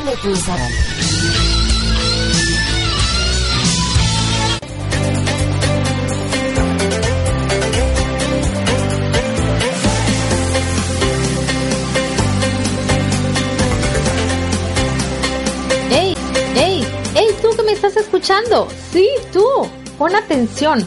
¡Ey! ¡Ey! ¡Ey! ¿Tú que me estás escuchando? Sí, tú. Pon atención.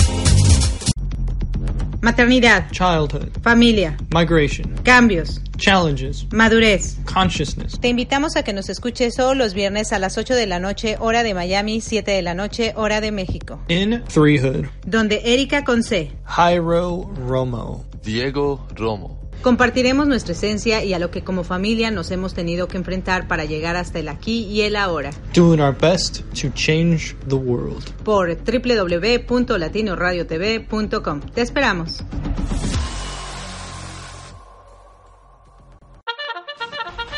Maternidad, childhood, familia, migration, cambios, challenges, madurez. consciousness. Te invitamos a que nos escuches todos los viernes a las 8 de la noche, hora de Miami, 7 de la noche, hora de México. In Threehood, Donde Erika Conce Jairo Romo, Diego Romo. Compartiremos nuestra esencia y a lo que como familia nos hemos tenido que enfrentar para llegar hasta el aquí y el ahora. doing our best to change the world. Por www.latinoradiotv.com. Te esperamos.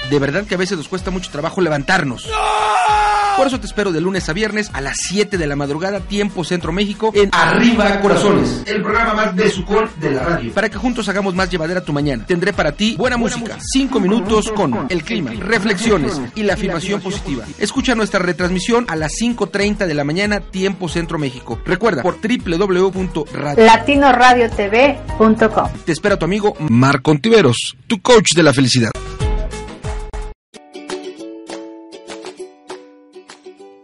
De verdad que a veces nos cuesta mucho trabajo levantarnos. Por eso te espero de lunes a viernes a las 7 de la madrugada, tiempo Centro México, en Arriba Corazones, el programa más de sucor de la radio. Para que juntos hagamos más llevadera tu mañana. Tendré para ti buena, música, 5 minutos con el clima, reflexiones y la afirmación positiva. Escucha nuestra retransmisión a las 5.30 de la mañana, tiempo Centro México. Recuerda, por www.radio. latinoradiotv.com. Te espera tu amigo Marco Ontiveros, tu coach de la felicidad.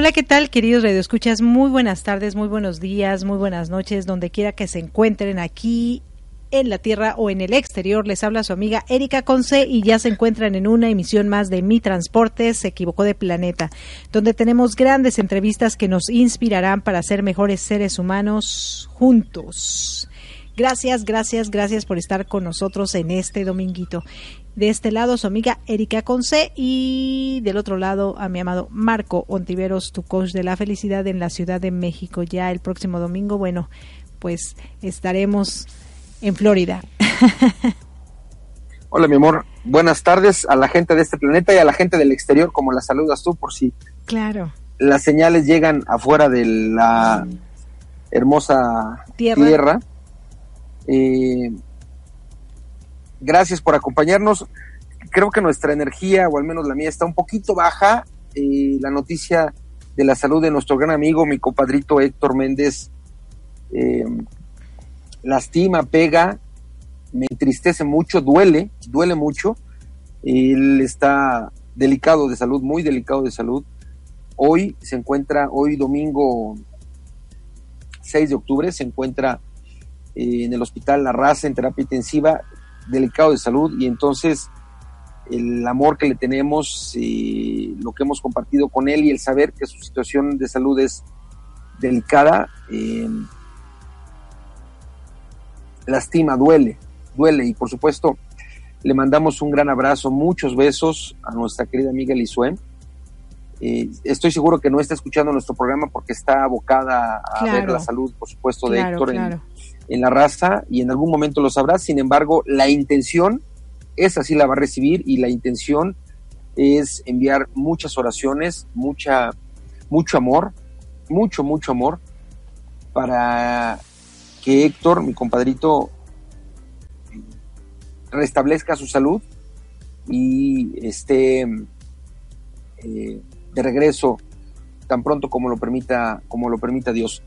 Hola, ¿qué tal, queridos radioescuchas? Muy buenas tardes, muy buenos días, muy buenas noches, donde quiera que se encuentren aquí en la tierra o en el exterior. Les habla su amiga Erika Conce y ya se encuentran en una emisión más de Mi Transporte se equivocó de planeta, donde tenemos grandes entrevistas que nos inspirarán para ser mejores seres humanos juntos. Gracias, gracias, gracias por estar con nosotros en este dominguito. De este lado, su amiga Erika Conce y del otro lado a mi amado Marco Ontiveros, tu coach de la felicidad en la Ciudad de México. Ya el próximo domingo, bueno, pues estaremos en Florida. Hola, mi amor. Buenas tardes a la gente de este planeta y a la gente del exterior, como la saludas tú, por si claro. las señales llegan afuera de la hermosa tierra. tierra. Eh, gracias por acompañarnos. Creo que nuestra energía, o al menos la mía, está un poquito baja. Eh, la noticia de la salud de nuestro gran amigo, mi compadrito Héctor Méndez, eh, lastima, pega, me entristece mucho, duele, duele mucho. Él está delicado de salud, muy delicado de salud. Hoy se encuentra, hoy domingo 6 de octubre, se encuentra eh, en el hospital La Raza en terapia intensiva delicado de salud y entonces el amor que le tenemos, y lo que hemos compartido con él y el saber que su situación de salud es delicada, eh, lastima, duele, duele y por supuesto le mandamos un gran abrazo, muchos besos a nuestra querida amiga Lisue. Eh, estoy seguro que no está escuchando nuestro programa porque está abocada a Claro. ver la salud, por supuesto, de Claro, Héctor en- claro. en la raza y en algún momento lo sabrá. Sin embargo, la intención, esa sí la va a recibir y la intención es enviar muchas oraciones, mucha, mucho amor, mucho, mucho amor para que Héctor, mi compadrito, restablezca su salud y esté eh, de regreso tan pronto como lo permita, como lo permita Dios.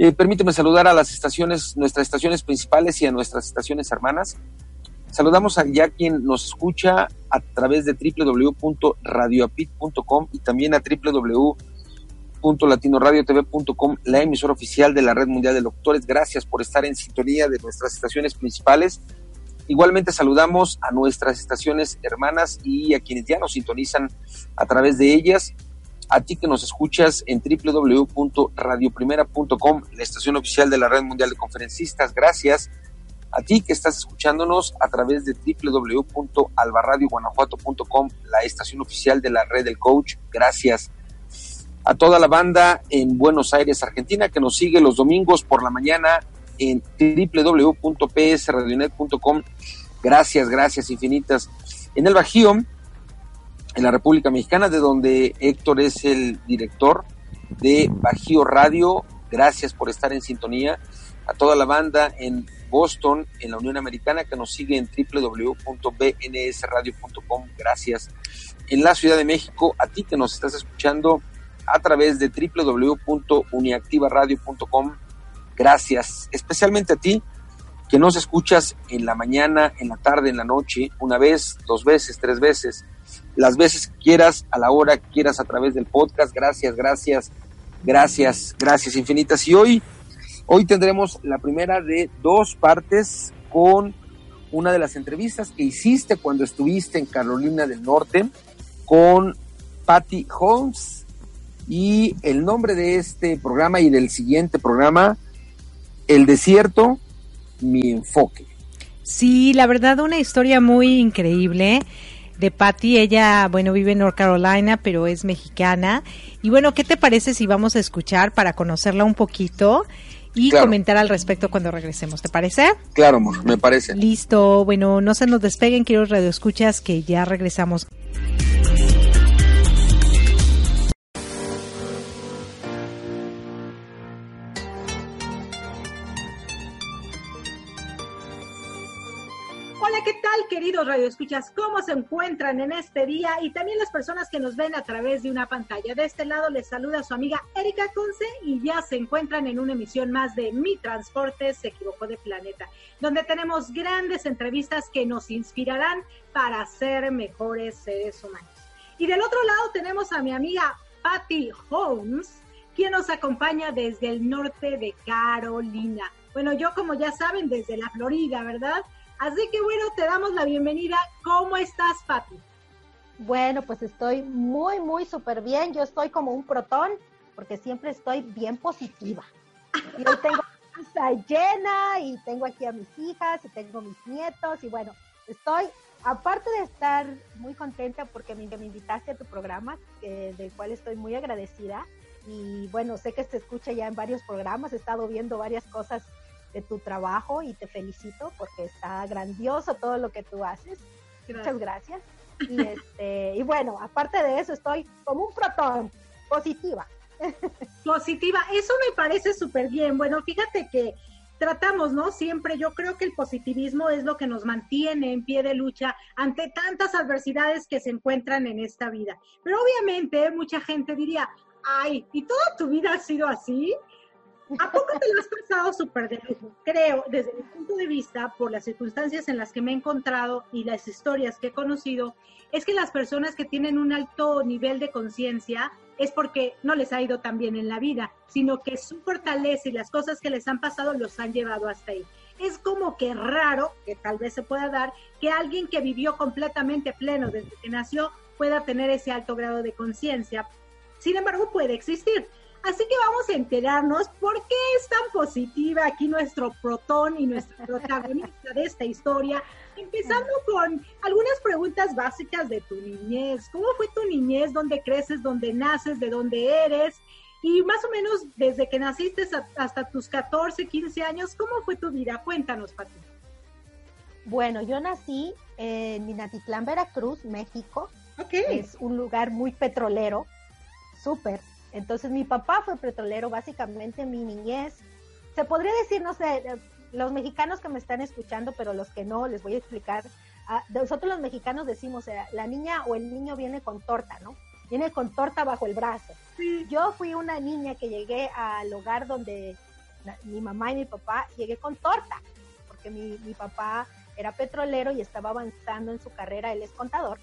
Eh, permíteme saludar a las estaciones, nuestras estaciones principales y a nuestras estaciones hermanas. Saludamos a ya quien nos escucha a través de www.radioapit.com y también a www.latinoradiotv.com, la emisora oficial de la Red Mundial de Locutores. Gracias por estar en sintonía de nuestras estaciones principales. Igualmente saludamos a nuestras estaciones hermanas y a quienes ya nos sintonizan a través de ellas a ti que nos escuchas en www.radioprimera.com, la estación oficial de la Red Mundial de Conferencistas. Gracias. A ti que estás escuchándonos a través de www.albarradioguanajuato.com, la estación oficial de la Red del Coach. Gracias. A toda la banda en Buenos Aires, Argentina, que nos sigue los domingos por la mañana en www.psradionet.com. Gracias, gracias infinitas. En el Bajío, en la República Mexicana, de donde Héctor es el director de Bajío Radio. Gracias por estar en sintonía. A toda la banda en Boston, en la Unión Americana, que nos sigue en www.bnsradio.com. Gracias. En la Ciudad de México, a ti que nos estás escuchando a través de www.uniactivaradio.com. Gracias. Especialmente a ti que nos escuchas en la mañana, en la tarde, en la noche, una vez, dos veces, tres veces, las veces que quieras, a la hora que quieras a través del podcast. Gracias, gracias, gracias, gracias infinitas. Y hoy, hoy tendremos la primera de dos partes con una de las entrevistas que hiciste cuando estuviste en Carolina del Norte con Patty Holmes y el nombre de este programa y del siguiente programa, El desierto, mi enfoque. Sí, la verdad una historia muy increíble de Patty. Ella, bueno, vive en North Carolina, pero es mexicana. Y bueno, ¿qué te parece si vamos a escuchar para conocerla un poquito y Claro. comentar al respecto cuando regresemos? ¿Te parece? Claro, amor, me parece. Listo. Bueno, no se nos despeguen, quiero radioescuchas, que ya regresamos. Queridos radioescuchas? ¿Cómo se encuentran en este día? Y también las personas que nos ven a través de una pantalla. De este lado les saluda su amiga Erika Conce y ya se encuentran en una emisión más de Mi Transporte se equivocó de planeta, donde tenemos grandes entrevistas que nos inspirarán para ser mejores seres humanos. Y del otro lado tenemos a mi amiga Patty Holmes, quien nos acompaña desde el norte de Carolina. Bueno, yo como ya saben, desde la Florida, ¿verdad? Así que bueno, te damos la bienvenida. ¿Cómo estás, Pati? Bueno, pues estoy muy, muy súper bien. Yo estoy como un protón, porque siempre estoy bien positiva. Y hoy tengo casa llena y tengo aquí a mis hijas y tengo mis nietos y bueno, estoy, aparte de estar muy contenta porque me, me invitaste a tu programa, eh, del cual estoy muy agradecida. Y bueno, sé que se escucha ya en varios programas, he estado viendo varias cosas de tu trabajo y te felicito porque está grandioso todo lo que tú haces. Muchas gracias. Y, este, y bueno, aparte de eso, estoy como un protón, positiva. Positiva, eso me parece súper bien. Bueno, fíjate que tratamos, ¿no? Siempre yo creo que el positivismo es lo que nos mantiene en pie de lucha ante tantas adversidades que se encuentran en esta vida. Pero obviamente mucha gente diría, ay, ¿y toda tu vida ha sido así? ¿A poco te lo has pasado súper de lujo? Creo, desde mi punto de vista, por las circunstancias en las que me he encontrado y las historias que he conocido, es que las personas que tienen un alto nivel de conciencia es porque no les ha ido tan bien en la vida, sino que su fortaleza y las cosas que les han pasado los han llevado hasta ahí. Es como que raro, que tal vez se pueda dar, que alguien que vivió completamente pleno desde que nació pueda tener ese alto grado de conciencia. Sin embargo, puede existir. Así que vamos a enterarnos por qué es tan positiva aquí nuestro protón y nuestra protagonista de esta historia, empezando con algunas preguntas básicas de tu niñez. ¿Cómo fue tu niñez? ¿Dónde creces? ¿Dónde naces? ¿De dónde eres? Y más o menos desde que naciste hasta tus 14, 15 años, ¿cómo fue tu vida? Cuéntanos, Pati. Bueno, yo nací en Minatitlán, Veracruz, México. Okay. Es un lugar muy petrolero, súper. Entonces mi papá fue petrolero, básicamente mi niñez. Se podría decir, no sé, los mexicanos que me están escuchando, pero los que no, les voy a explicar. Ah, nosotros los mexicanos decimos, eh, la niña o el niño viene con torta, ¿no? Viene con torta bajo el brazo. Sí. Yo fui una niña que llegué al hogar donde mi mamá y mi papá llegué con torta, porque mi, mi papá era petrolero y estaba avanzando en su carrera, él es contador.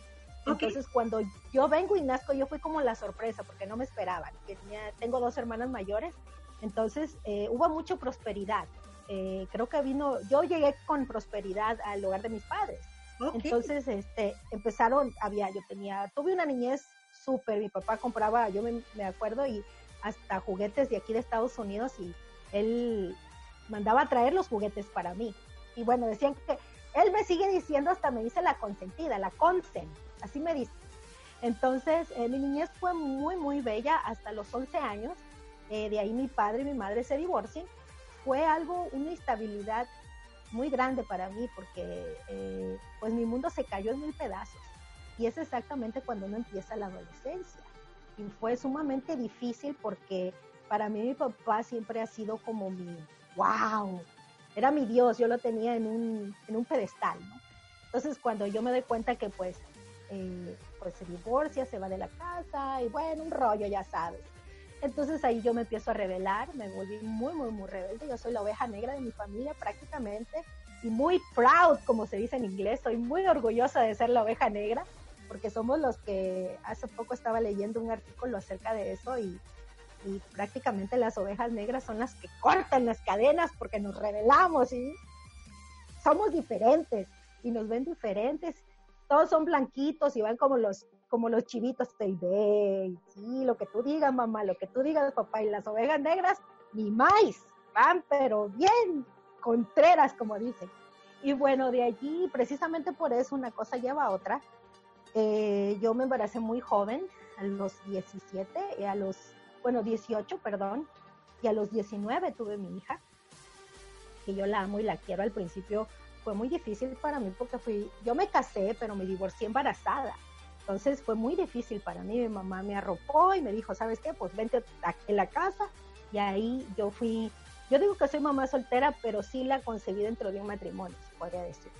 Okay. Entonces, cuando yo vengo y nazco, yo fui como la sorpresa, porque no me esperaban. Tenía, tengo dos hermanas mayores, entonces eh, hubo mucha prosperidad. Eh, creo que vino, yo llegué con prosperidad al hogar de mis padres. Okay. Entonces, este, empezaron, había, yo tenía, tuve una niñez súper, mi papá compraba, yo me, me, acuerdo, y hasta juguetes de aquí de Estados Unidos, y él mandaba a traer los juguetes para mí. Y bueno, decían que, él me sigue diciendo, hasta me dice la consentida, la consen, así me dice. Entonces, eh, mi niñez fue muy, muy bella hasta los 11 años. Eh, de ahí mi padre y mi madre se divorcian. Fue algo, una estabilidad muy grande para mí porque eh, pues mi mundo se cayó en mil pedazos. Y es exactamente cuando uno empieza la adolescencia. Y fue sumamente difícil porque para mí mi papá siempre ha sido como mi, wow, era mi Dios, yo lo tenía en un, en un pedestal, ¿no? Entonces cuando yo me doy cuenta que pues eh, pues se divorcia, se va de la casa y bueno, un rollo, ya sabes. Entonces ahí yo me empiezo a revelar, me volví muy, muy, muy rebelde. Yo soy la oveja negra de mi familia prácticamente y muy proud, como se dice en inglés. Soy muy orgullosa de ser la oveja negra porque somos los que hace poco estaba leyendo un artículo acerca de eso y, y prácticamente las ovejas negras son las que cortan las cadenas porque nos revelamos y somos diferentes y nos ven diferentes. Todos son blanquitos y van como los como los chivitos, baby, sí, lo que tú digas, mamá, lo que tú digas, papá, y las ovejas negras, ni más, van, pero bien, contreras, como dicen. Y bueno, de allí, precisamente por eso, una cosa lleva a otra. Eh, yo me embaracé muy joven, a los 17, y a los, bueno, 18, perdón, y a los 19 tuve mi hija, que yo la amo y la quiero. Al principio fue muy difícil para mí porque fui, yo me casé, pero me divorcié embarazada. Entonces fue muy difícil para mí. Mi mamá me arropó y me dijo, ¿sabes qué? Pues vente aquí en la casa. Y ahí yo fui, yo digo que soy mamá soltera, pero sí la concebí dentro de un matrimonio, se podría decir.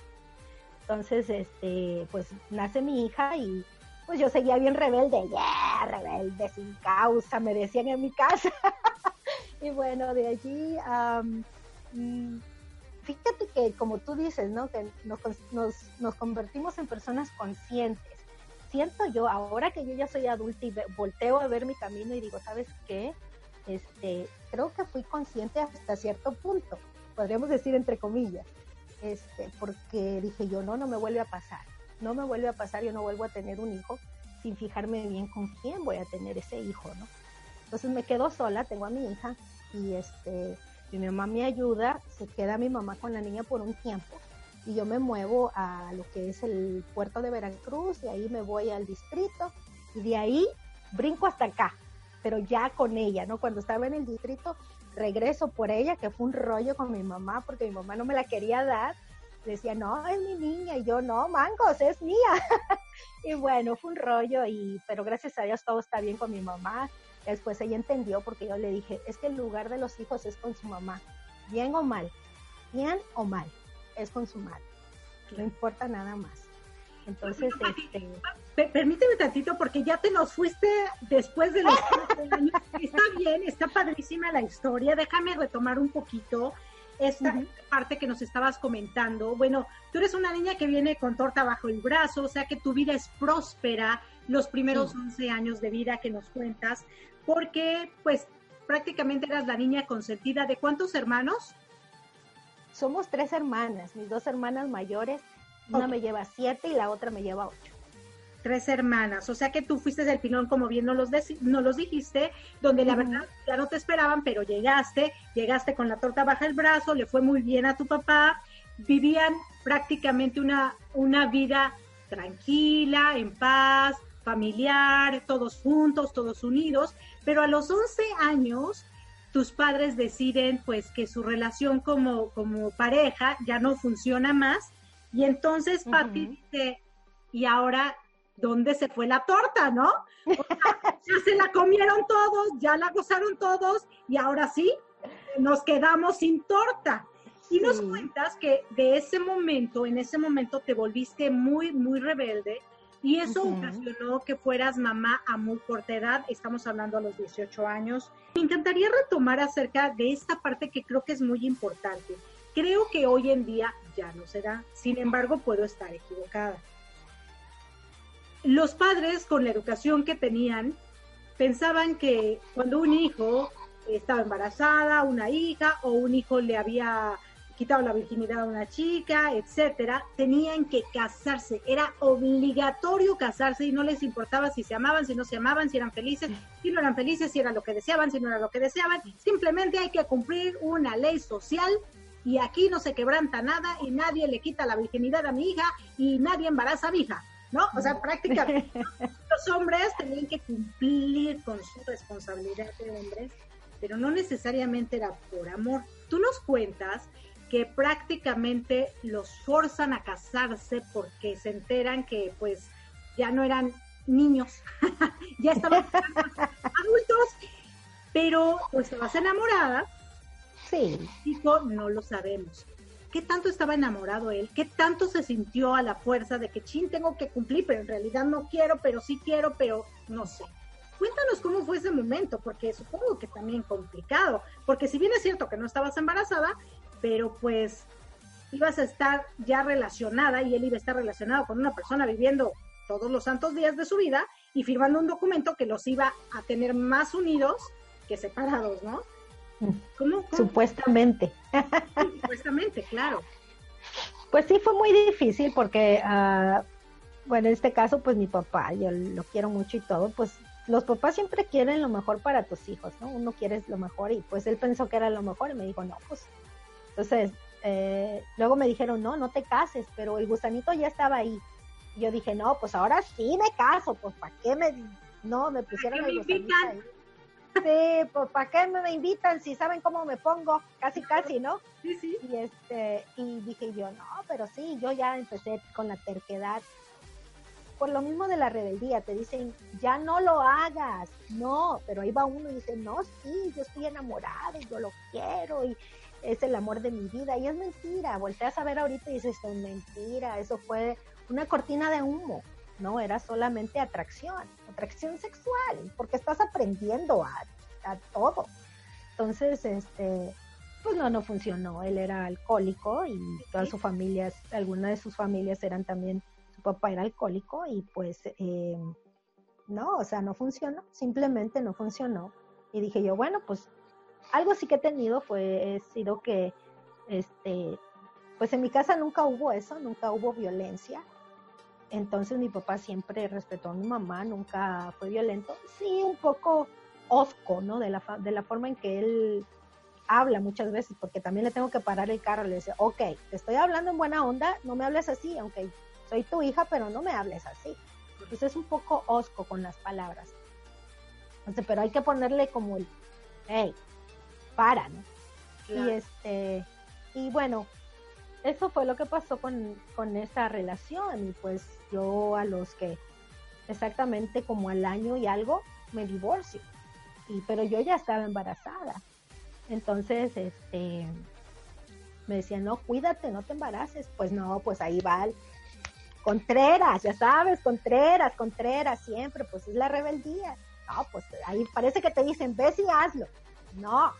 Entonces, este, pues nace mi hija y pues yo seguía bien rebelde, yeah, rebelde, sin causa, me decían en mi casa. y bueno, de allí, um, fíjate que como tú dices, ¿no? Que nos, nos, nos convertimos en personas conscientes siento yo, ahora que yo ya soy adulta y volteo a ver mi camino y digo, ¿sabes qué? Este, creo que fui consciente hasta cierto punto, podríamos decir entre comillas, este, porque dije yo, no, no me vuelve a pasar, no me vuelve a pasar, yo no vuelvo a tener un hijo sin fijarme bien con quién voy a tener ese hijo, ¿no? Entonces me quedo sola, tengo a mi hija y este, mi mamá me ayuda, se queda mi mamá con la niña por un tiempo y yo me muevo a lo que es el puerto de Veracruz y ahí me voy al distrito y de ahí brinco hasta acá, pero ya con ella, ¿no? Cuando estaba en el distrito regreso por ella, que fue un rollo con mi mamá porque mi mamá no me la quería dar. Decía, no, es mi niña, y yo, no, mangos, es mía. y bueno, fue un rollo, y, pero gracias a Dios todo está bien con mi mamá. Después ella entendió porque yo le dije, es que el lugar de los hijos es con su mamá, bien o mal, bien o mal es consumar. No importa nada más. Entonces, este... permíteme tantito porque ya te nos fuiste después de los años. Está bien, está padrísima la historia. Déjame retomar un poquito esta parte que nos estabas comentando. Bueno, tú eres una niña que viene con torta bajo el brazo, o sea que tu vida es próspera los primeros 11 años de vida que nos cuentas, porque pues prácticamente eras la niña consentida de cuántos hermanos? somos tres hermanas, mis dos hermanas mayores, una me lleva siete y la otra me lleva ocho. Tres hermanas, o sea que tú fuiste del pilón, como bien nos los, nos los dijiste, donde la verdad ya no te esperaban, pero llegaste, llegaste con la torta baja el brazo, le fue muy bien a tu papá, vivían prácticamente una, una vida tranquila, en paz, familiar, todos juntos, todos unidos, pero a los 11 años tus padres deciden pues que su relación como, como pareja ya no funciona más y entonces Patti dice, y ahora, ¿dónde se fue la torta, no? ya se la comieron todos, ya la gozaron todos y ahora sí, nos quedamos sin torta. Y nos cuentas que de ese momento, en ese momento te volviste muy, muy rebelde y eso ocasionó que fueras mamá a muy corta edad, estamos hablando a los 18 años. Me encantaría retomar acerca de esta parte que creo que es muy importante. Creo que hoy en día ya no se da, sin embargo puedo estar equivocada. Los padres con la educación que tenían pensaban que cuando un hijo estaba embarazada, una hija o un hijo le había quitado la virginidad a una chica, etcétera, tenían que casarse, era obligatorio casarse y no les importaba si se amaban, si no se amaban, si eran felices, si no eran felices, si era lo que deseaban, si no era lo que deseaban, simplemente hay que cumplir una ley social y aquí no se quebranta nada y nadie le quita la virginidad a mi hija y nadie embaraza a mi hija, ¿no? O sea, prácticamente los hombres tenían que cumplir con su responsabilidad de hombres, pero no necesariamente era por amor. Tú nos cuentas que prácticamente los forzan a casarse porque se enteran que pues ya no eran niños, ya estaban adultos, pero pues estabas enamorada. Sí. Dijo, no lo sabemos. ¿Qué tanto estaba enamorado él? ¿Qué tanto se sintió a la fuerza de que, chin, tengo que cumplir, pero en realidad no quiero, pero sí quiero, pero no sé? Cuéntanos cómo fue ese momento, porque supongo que también complicado, porque si bien es cierto que no estabas embarazada, pero pues ibas a estar ya relacionada y él iba a estar relacionado con una persona viviendo todos los santos días de su vida y firmando un documento que los iba a tener más unidos que separados, ¿no? ¿Cómo? Supuestamente. supuestamente, claro. Pues sí, fue muy difícil porque, uh, bueno, en este caso, pues mi papá, yo lo quiero mucho y todo, pues los papás siempre quieren lo mejor para tus hijos, ¿no? Uno quiere lo mejor y pues él pensó que era lo mejor y me dijo, no, pues. Entonces, eh, luego me dijeron, no, no te cases, pero el gusanito ya estaba ahí. Y yo dije, no, pues ahora sí me caso, pues ¿para qué me, no, me pusieron el gusanito ahí? Sí, pues ¿para qué me invitan si saben cómo me pongo? Casi, casi, ¿no? Sí, sí. Y, este, y dije yo, no, pero sí, yo ya empecé con la terquedad. Por lo mismo de la rebeldía, te dicen, ya no lo hagas. No, pero ahí va uno y dice, no, sí, yo estoy enamorado y yo lo quiero y es el amor de mi vida. Y es mentira. Volteas a ver ahorita y dices, es mentira. Eso fue una cortina de humo. No, era solamente atracción, atracción sexual, porque estás aprendiendo a, todo. Entonces, este, pues no, no funcionó. Él era alcohólico y toda su familia, algunas de sus familias eran también, su papá era alcohólico y pues eh, no, o sea, no funcionó, simplemente no funcionó. Y dije yo, bueno, pues algo sí que he tenido fue, he sido que, este, pues en mi casa nunca hubo eso, nunca hubo violencia. Entonces mi papá siempre respetó a mi mamá, nunca fue violento. Sí, un poco osco, ¿no? De la, de la forma en que él habla muchas veces, porque también le tengo que parar el carro, le dice, ok, te estoy hablando en buena onda, no me hables así, aunque soy tu hija, pero no me hables así. Entonces es un poco osco con las palabras. Entonces, pero hay que ponerle como el, hey, para, ¿no? Y este, y bueno, eso fue lo que pasó con, con esa relación. Y pues yo a los que exactamente como al año y algo me divorcio. Y pero yo ya estaba embarazada. Entonces este me decían no cuídate no te embaraces pues no pues ahí va el Contreras ya sabes Contreras Contreras siempre pues es la rebeldía. No pues ahí parece que te dicen ves y hazlo no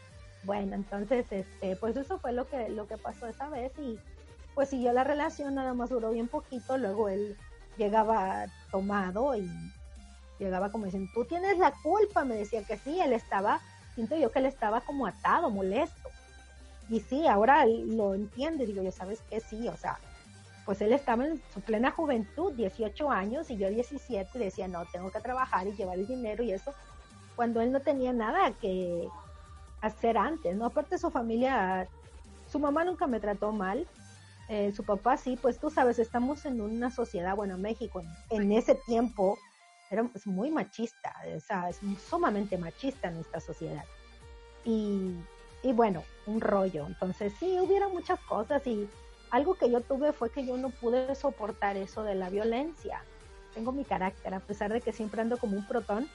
bueno entonces este pues eso fue lo que lo que pasó esa vez y pues siguió la relación, nada más duró bien poquito, luego él llegaba tomado y llegaba como diciendo, tú tienes la culpa, me decía que sí, él estaba, siento yo que él estaba como atado, molesto. Y sí, ahora lo entiende, digo yo, ¿sabes qué? Sí, o sea, pues él estaba en su plena juventud, 18 años, y yo 17, decía, no, tengo que trabajar y llevar el dinero y eso, cuando él no tenía nada que hacer antes, ¿no? Aparte su familia, su mamá nunca me trató mal, eh, su papá sí, pues tú sabes, estamos en una sociedad, bueno, México en, ese tiempo era muy machista, o sea, es sumamente machista nuestra sociedad. Y, y bueno, un rollo. Entonces sí, hubieron muchas cosas y algo que yo tuve fue que yo no pude soportar eso de la violencia. Tengo mi carácter, a pesar de que siempre ando como un protón,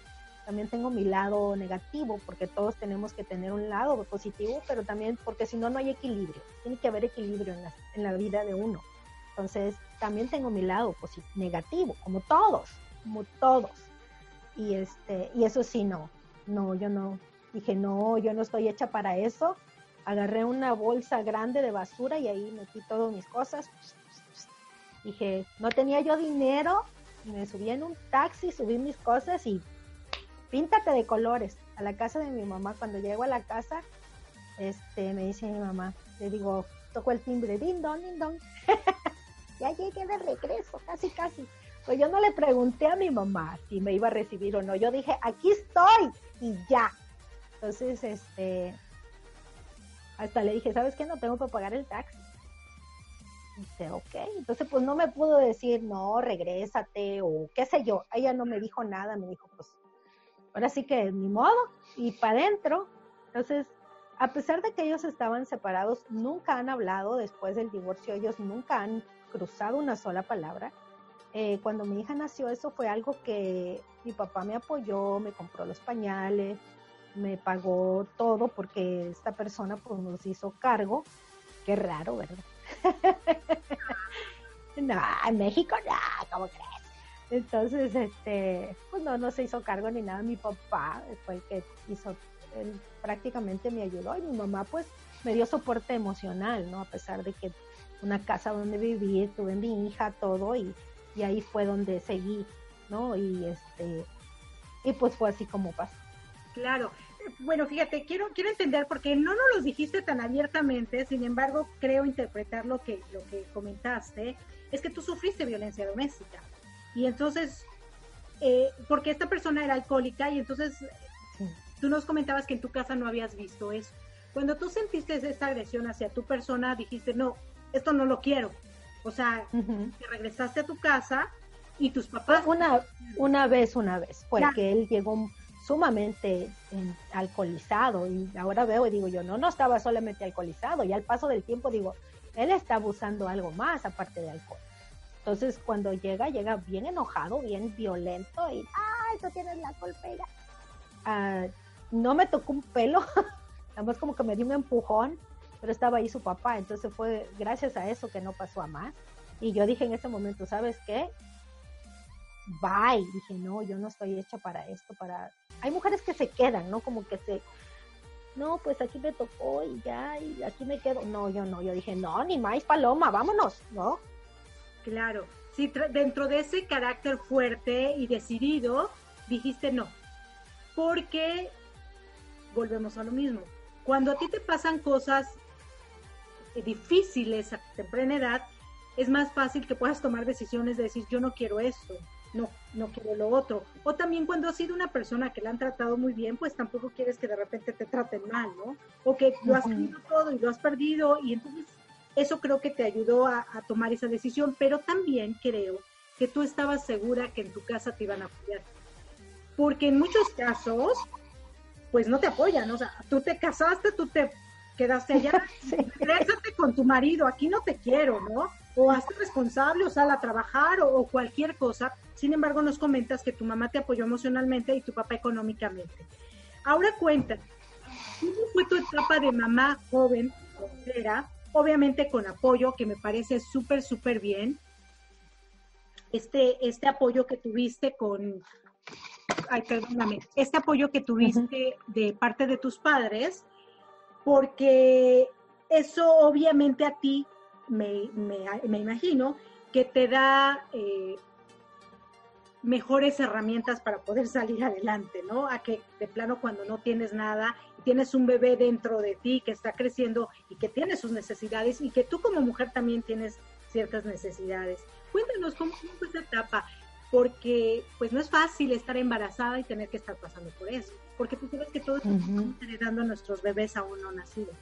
también tengo mi lado negativo, porque todos tenemos que tener un lado positivo, pero también porque si no, no hay equilibrio. Tiene que haber equilibrio en la, en la vida de uno. Entonces, también tengo mi lado negativo, como todos, como todos. Y, este, y eso sí, no, no, yo no, dije, no, yo no estoy hecha para eso. Agarré una bolsa grande de basura y ahí metí todas mis cosas. Dije, no tenía yo dinero, me subí en un taxi, subí mis cosas y píntate de colores a la casa de mi mamá. Cuando llego a la casa, este, me dice mi mamá, le digo, toco el timbre, din don, din don. ya llegué de regreso, casi, casi. Pues yo no le pregunté a mi mamá si me iba a recibir o no. Yo dije, aquí estoy y ya. Entonces, este, hasta le dije, ¿sabes qué? No tengo para pagar el taxi. Dice, ok. Entonces, pues no me pudo decir, no, regrésate o qué sé yo. Ella no me dijo nada, me dijo, pues ahora sí que ni modo, y para adentro. Entonces, a pesar de que ellos estaban separados, nunca han hablado después del divorcio, ellos nunca han cruzado una sola palabra. Eh, cuando mi hija nació, eso fue algo que mi papá me apoyó, me compró los pañales, me pagó todo porque esta persona pues nos hizo cargo. Qué raro, ¿verdad? no, en México no, ¿cómo crees? Entonces, este, pues no, no se hizo cargo ni nada. Mi papá fue el que hizo, él prácticamente me ayudó y mi mamá pues me dio soporte emocional, ¿no? A pesar de que una casa donde viví, tuve mi hija, todo, y, y ahí fue donde seguí, ¿no? Y este, y pues fue así como pasó. Claro. Bueno, fíjate, quiero, quiero entender porque no nos los dijiste tan abiertamente, sin embargo, creo interpretar lo que, lo que comentaste, es que tú sufriste violencia doméstica. Y entonces, eh, porque esta persona era alcohólica y entonces tú nos comentabas que en tu casa no habías visto eso. Cuando tú sentiste esta agresión hacia tu persona, dijiste, no, esto no lo quiero. O sea, te regresaste a tu casa y tus papás... Una, una vez, una vez, fue que él llegó sumamente alcoholizado y ahora veo y digo yo, no, no estaba solamente alcoholizado y al paso del tiempo digo, él está abusando algo más aparte de alcohol. Entonces cuando llega, llega bien enojado, bien violento y, ay, tú tienes la golpera. Ah, no me tocó un pelo, nada más como que me dio un empujón, pero estaba ahí su papá, entonces fue gracias a eso que no pasó a más. Y yo dije en ese momento, ¿sabes qué? Bye. Dije, no, yo no estoy hecha para esto, para... Hay mujeres que se quedan, ¿no? Como que se... No, pues aquí me tocó y ya, y aquí me quedo. No, yo no, yo dije, no, ni más paloma, vámonos, ¿no? Claro, sí, dentro de ese carácter fuerte y decidido, dijiste no, porque volvemos a lo mismo. Cuando a ti te pasan cosas difíciles a temprana edad, es más fácil que puedas tomar decisiones de decir yo no quiero esto, no, no quiero lo otro. O también cuando has sido una persona que la han tratado muy bien, pues tampoco quieres que de repente te traten mal, ¿no? O que lo has perdido todo y lo has perdido y entonces eso creo que te ayudó a, tomar esa decisión, pero también creo que tú estabas segura que en tu casa te iban a apoyar. Porque en muchos casos, pues no te apoyan, o sea, tú te casaste, tú te quedaste allá, sí. con tu marido, aquí no te quiero, ¿no? O hazte responsable, o sal a trabajar, o, cualquier cosa. Sin embargo, nos comentas que tu mamá te apoyó emocionalmente y tu papá económicamente. Ahora cuenta, ¿cómo fue tu etapa de mamá joven, soltera, obviamente con apoyo, que me parece súper, súper bien. Este, este apoyo que tuviste con, ay, perdóname, este apoyo que tuviste de parte de tus padres, porque eso obviamente a ti, me, me, imagino, que te da eh, mejores herramientas para poder salir adelante, ¿no? A que de plano cuando no tienes nada tienes un bebé dentro de ti que está creciendo y que tiene sus necesidades y que tú como mujer también tienes ciertas necesidades. Cuéntanos cómo, fue esa etapa, porque pues no es fácil estar embarazada y tener que estar pasando por eso, porque tú sabes que todos estamos heredando a nuestros bebés aún no nacidos.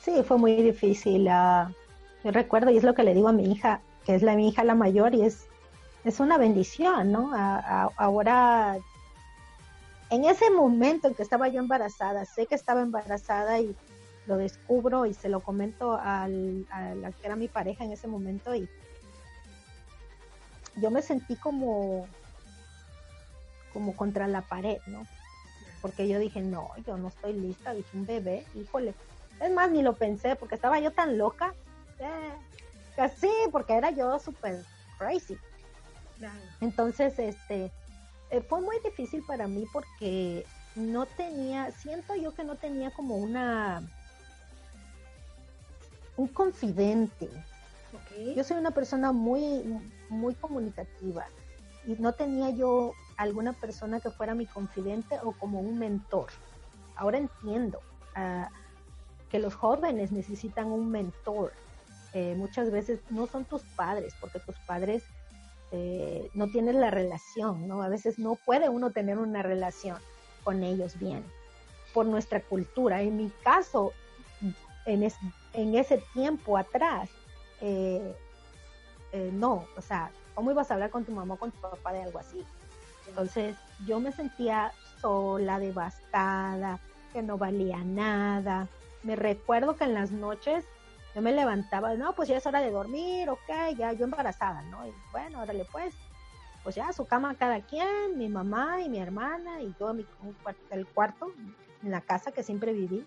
Sí, fue muy difícil. Uh, yo recuerdo, y es lo que le digo a mi hija, que es la mi hija la mayor, y es, es una bendición, ¿no? ahora en ese momento en que estaba yo embarazada, sé que estaba embarazada y lo descubro y se lo comento al, a la que era mi pareja en ese momento y yo me sentí como como contra la pared, ¿no? Porque yo dije, no, yo no estoy lista, dije, un bebé, híjole. Es más, ni lo pensé, porque estaba yo tan loca. Eh, sí, porque era yo súper crazy. Entonces, este, eh, fue muy difícil para mí porque no tenía, siento yo que no tenía como una, un confidente. Yo soy una persona muy, muy comunicativa y no tenía yo alguna persona que fuera mi confidente o como un mentor. Ahora entiendo ah, que los jóvenes necesitan un mentor. Eh, muchas veces no son tus padres, porque tus padres eh, no tienes la relación, ¿no? A veces no puede uno tener una relación con ellos bien por nuestra cultura. En mi caso, en, en ese tiempo atrás, eh, eh, no, o sea, ¿cómo ibas a hablar con tu mamá o con tu papá de algo así? Entonces yo me sentía sola, devastada, que no valía nada. Me recuerdo que en las noches yo me levantaba, no, pues ya es hora de dormir, ok, ya yo embarazada, ¿no? Y bueno, órale pues, pues ya su cama cada quien, mi mamá y mi hermana y yo mi, el cuarto en la casa que siempre viví.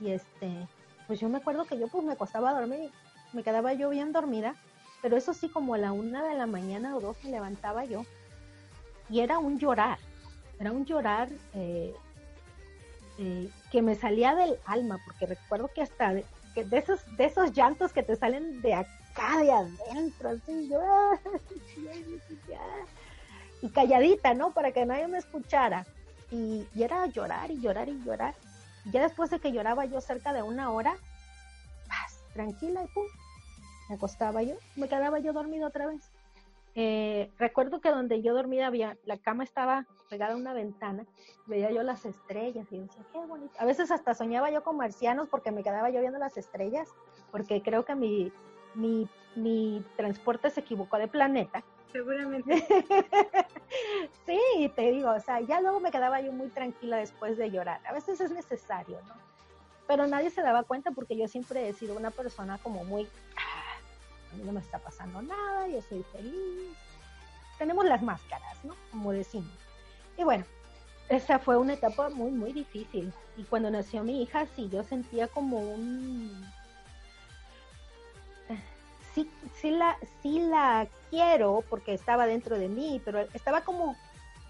Y este, pues yo me acuerdo que yo pues me acostaba a dormir, me quedaba yo bien dormida pero eso sí, como a la una de la mañana o dos me levantaba yo y era un llorar, era un llorar eh, eh, que me salía del alma, porque recuerdo que hasta de esos, de esos llantos que te salen de acá, de adentro, así, yo, y calladita, ¿no? Para que nadie me escuchara. Y, y era llorar y llorar y llorar. Y ya después de que lloraba yo cerca de una hora, tranquila y pum, me acostaba yo, me quedaba yo dormido otra vez. Eh, recuerdo que donde yo dormía había, la cama estaba pegada a una ventana, veía yo las estrellas y decía, qué bonito. A veces hasta soñaba yo con marcianos porque me quedaba yo viendo las estrellas, porque creo que mi, mi, mi transporte se equivocó de planeta. Seguramente. sí, te digo, o sea, ya luego me quedaba yo muy tranquila después de llorar. A veces es necesario, ¿no? Pero nadie se daba cuenta porque yo siempre he sido una persona como muy, a mí no me está pasando nada, yo soy feliz. Tenemos las máscaras, ¿no? Como decimos. Y bueno, esa fue una etapa muy, muy difícil. Y cuando nació mi hija, sí, yo sentía como un... Sí, sí, la, sí la quiero porque estaba dentro de mí, pero estaba como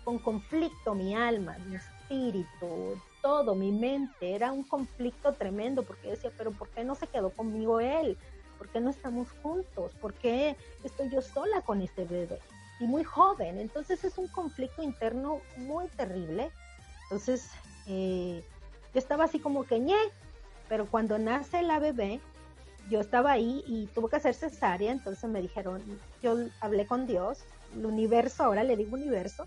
con conflicto mi alma, mi espíritu, todo, mi mente. Era un conflicto tremendo porque decía, pero ¿por qué no se quedó conmigo él? ¿Por qué no estamos juntos? ¿Por qué estoy yo sola con este bebé? Y muy joven. Entonces es un conflicto interno muy terrible. Entonces eh, yo estaba así como que ñe, pero cuando nace la bebé, yo estaba ahí y tuvo que hacer cesárea, entonces me dijeron, yo hablé con Dios, el universo, ahora le digo universo,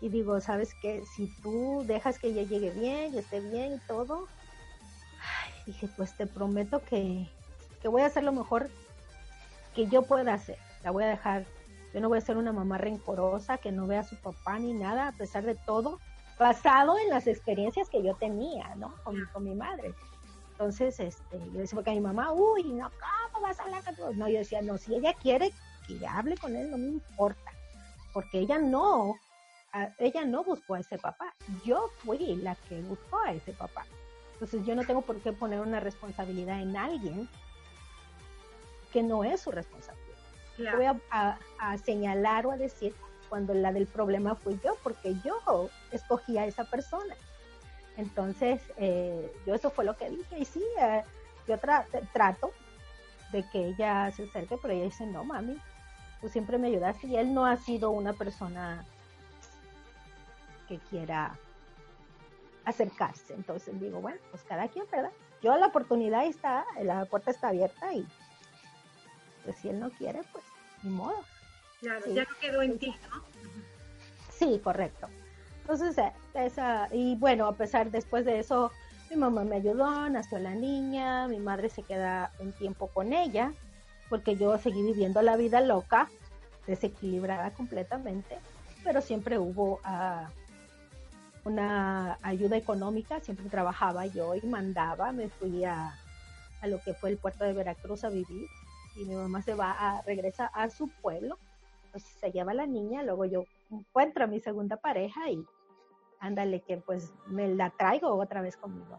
y digo, ¿sabes qué? Si tú dejas que ella llegue bien y esté bien y todo, dije, pues te prometo que, que voy a hacer lo mejor que yo pueda hacer. La voy a dejar, yo no voy a ser una mamá rencorosa que no vea a su papá ni nada, a pesar de todo, basado en las experiencias que yo tenía, ¿no? Con, con mi madre. Entonces, este, yo decía, porque a mi mamá, uy, no, ¿cómo vas a hablar con tu-?" No, yo decía, no, si ella quiere que hable con él, no me importa. Porque ella no, ella no buscó a ese papá. Yo fui la que buscó a ese papá. Entonces yo no tengo por qué poner una responsabilidad en alguien que no es su responsabilidad. Claro. Voy a, a- a señalar o a decir cuando la del problema fui yo, porque yo escogí a esa persona. Entonces, eh, yo eso fue lo que dije. Y sí, eh, yo tra- trato de que ella se acerque, pero ella dice, no, mami, tú siempre me ayudaste. Y él no ha sido una persona que quiera acercarse. Entonces digo, bueno, pues cada quien, ¿verdad? Yo la oportunidad está, la puerta está abierta y pues si él no quiere, pues ni modo. Claro, Sí. ya no quedó en ti, ¿no? Sí, correcto. Entonces, eh, esa, y bueno, a pesar después de eso, mi mamá me ayudó, nació la niña, mi madre se queda un tiempo con ella, porque yo seguí viviendo la vida loca, desequilibrada completamente, pero siempre hubo ah, una ayuda económica, siempre trabajaba yo y mandaba, me fui a, a lo que fue el puerto de Veracruz a vivir, y mi mamá se va a, regresa a su pueblo, entonces se lleva la niña, luego yo encuentro a mi segunda pareja y ándale que pues me la traigo otra vez conmigo.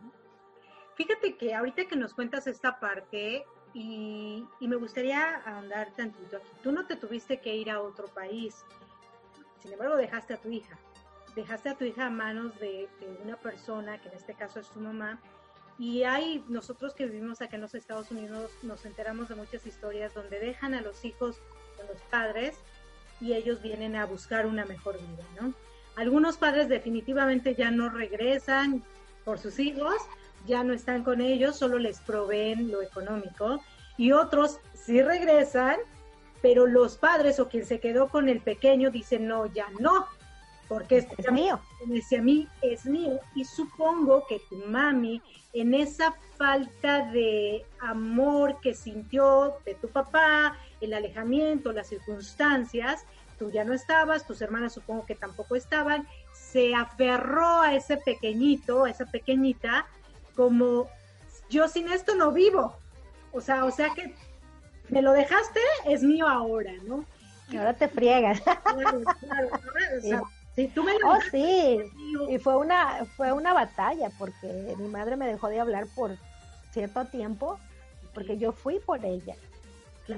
Fíjate que ahorita que nos cuentas esta parte y, y me gustaría ahondar tantito aquí. Tú no te tuviste que ir a otro país, sin embargo dejaste a tu hija. Dejaste a tu hija a manos de, de una persona, que en este caso es tu mamá, y hay, nosotros que vivimos acá en los Estados Unidos, nos enteramos de muchas historias donde dejan a los hijos con los padres y ellos vienen a buscar una mejor vida, ¿no? Algunos padres definitivamente ya no regresan por sus hijos, ya no están con ellos, solo les proveen lo económico, y otros sí regresan, pero los padres o quien se quedó con el pequeño dicen, no, ya no, porque este Es mío. a mí es mío y supongo que tu mami en esa falta de amor que sintió de tu papá, el alejamiento, las circunstancias, tú ya no estabas, tus hermanas supongo que tampoco estaban, se aferró a ese pequeñito, a esa pequeñita, como yo sin esto no vivo. O sea, o sea que me lo dejaste, es mío ahora, ¿no? Y ahora te friegas. Claro, claro, o sea, si tú me lo Oh, sí. Y fue una, fue una batalla porque mi madre me dejó de hablar por cierto tiempo porque yo fui por ella.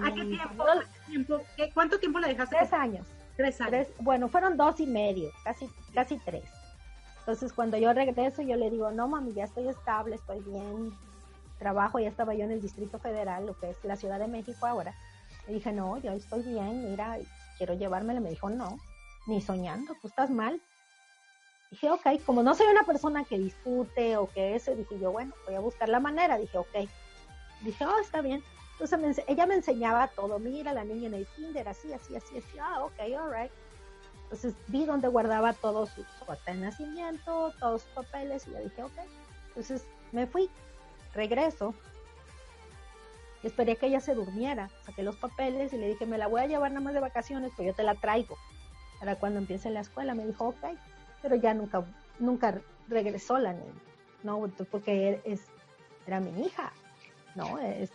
¿A qué tiempo? no- ¿A qué tiempo? ¿Qué- ¿Cuánto tiempo la dejaste? tres años. Tres años. Tres, bueno, fueron dos y medio, casi, casi tres. Entonces, cuando yo regreso, yo le digo, no, mami, ya estoy estable, estoy bien, trabajo, ya estaba yo en el Distrito Federal, lo que es la Ciudad de México ahora. Le dije, no, yo estoy bien, mira, quiero llevármela. Me dijo, no, ni soñando, tú estás mal. Dije, ok, como no soy una persona que discute o que eso, dije yo, bueno, voy a buscar la manera. Dije, ok. Dije, oh, está bien. Entonces me ella me enseñaba todo, mira, la niña en el kinder, así, así, así, así, ah, ok, alright. Entonces vi dónde guardaba todo su, su de nacimiento, todos sus papeles, y yo dije, ok. Entonces me fui, regreso, y esperé que ella se durmiera, saqué los papeles y le dije, me la voy a llevar nada más de vacaciones, pues yo te la traigo para cuando empiece la escuela. Me dijo, ok, pero ya nunca, nunca regresó la niña, no, porque es, era mi hija, no, es,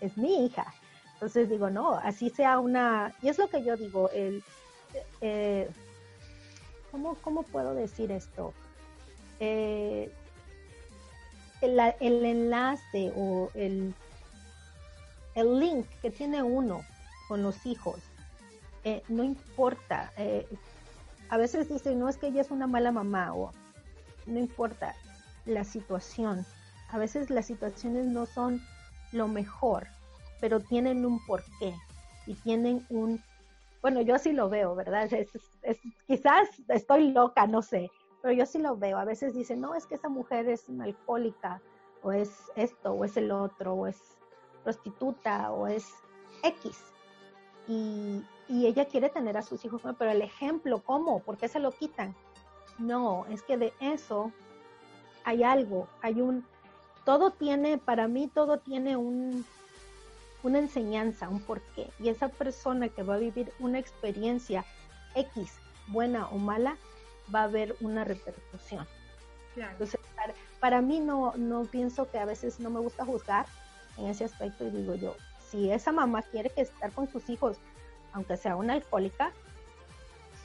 es mi hija. Entonces digo, no, así sea una, y es lo que yo digo, el, eh, ¿cómo, ¿cómo puedo decir esto? Eh, el, el enlace o el, el link que tiene uno con los hijos, eh, no importa. eh, a veces dicen, no es que ella es una mala mamá o no importa la situación. A veces las situaciones no son lo mejor, pero tienen un porqué y tienen un, bueno, yo sí lo veo, ¿verdad? Es, es- quizás estoy loca, no sé, pero yo sí lo veo. A veces dicen, no, es que esa mujer es una alcohólica, o es esto, o es el otro, o es prostituta, o es X. Y, y ella quiere tener a sus hijos, pero el ejemplo, ¿cómo? ¿Por qué se lo quitan? No, es que de eso hay algo, hay un, todo tiene, para mí todo tiene un, una enseñanza, un porqué. Y esa persona que va a vivir una experiencia X, buena o mala, va a haber una repercusión. Claro. Entonces, para, para mí no, no pienso que a veces no me gusta juzgar en ese aspecto y digo yo, si esa mamá quiere que estar con sus hijos, aunque sea una alcohólica,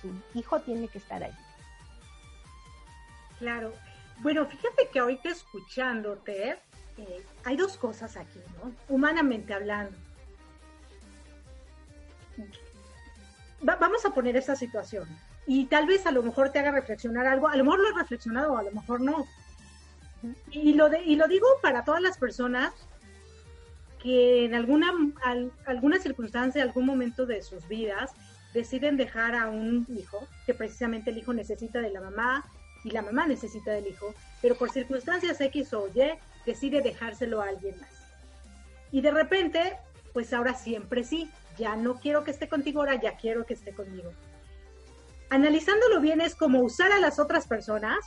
su hijo tiene que estar ahí. Claro. Bueno, fíjate que ahorita escuchándote, eh, hay dos cosas aquí, ¿no? Humanamente hablando. Va- vamos a poner esa situación y tal vez a lo mejor te haga reflexionar algo, a lo mejor lo he reflexionado a lo mejor no. Y lo, de, y lo digo para todas las personas que en alguna, al- alguna circunstancia, algún momento de sus vidas, deciden dejar a un hijo, que precisamente el hijo necesita de la mamá y la mamá necesita del hijo, pero por circunstancias X o Y decide dejárselo a alguien más. Y de repente, pues ahora siempre sí, ya no quiero que esté contigo, ahora ya quiero que esté conmigo. Analizándolo bien es como usar a las otras personas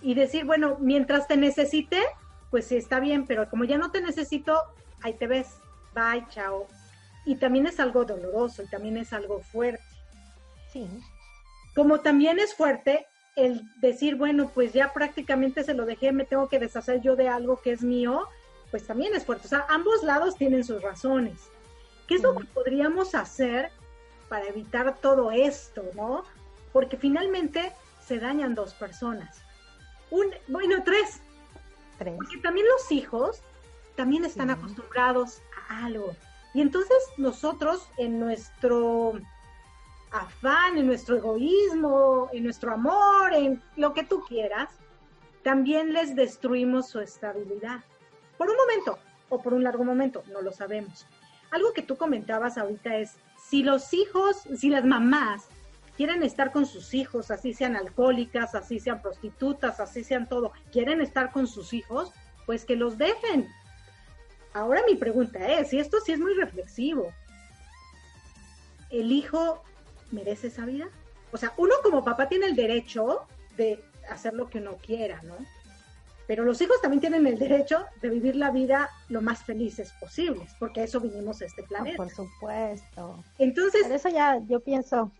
y decir, bueno, mientras te necesite, pues sí está bien, pero como ya no te necesito, ahí te ves, bye, chao. Y también es algo doloroso y también es algo fuerte. Sí, Como también es fuerte el decir, bueno, pues ya prácticamente se lo dejé, me tengo que deshacer yo de algo que es mío, pues también es fuerte. O sea, ambos lados tienen sus razones. ¿Qué es lo que podríamos hacer para evitar todo esto, no? Porque finalmente se dañan dos personas. Un, bueno, tres, tres. porque también los hijos también están Sí. acostumbrados a algo. Y entonces nosotros en nuestro afán, en nuestro egoísmo, en nuestro amor, en lo que tú quieras, también les destruimos su estabilidad. Por un momento o por un largo momento, no lo sabemos. Algo que tú comentabas ahorita es, si los hijos, si las mamás quieren estar con sus hijos, así sean alcohólicas, así sean prostitutas, así sean todo, quieren estar con sus hijos, pues que los dejen. Ahora mi pregunta es, y esto sí es muy reflexivo, ¿el hijo merece esa vida? O sea, uno como papá tiene el derecho de hacer lo que uno quiera, ¿no? Pero los hijos también tienen el derecho de vivir la vida lo más felices posibles, porque a eso vinimos a este Ah, planeta. por supuesto. Entonces, Por eso ya yo pienso,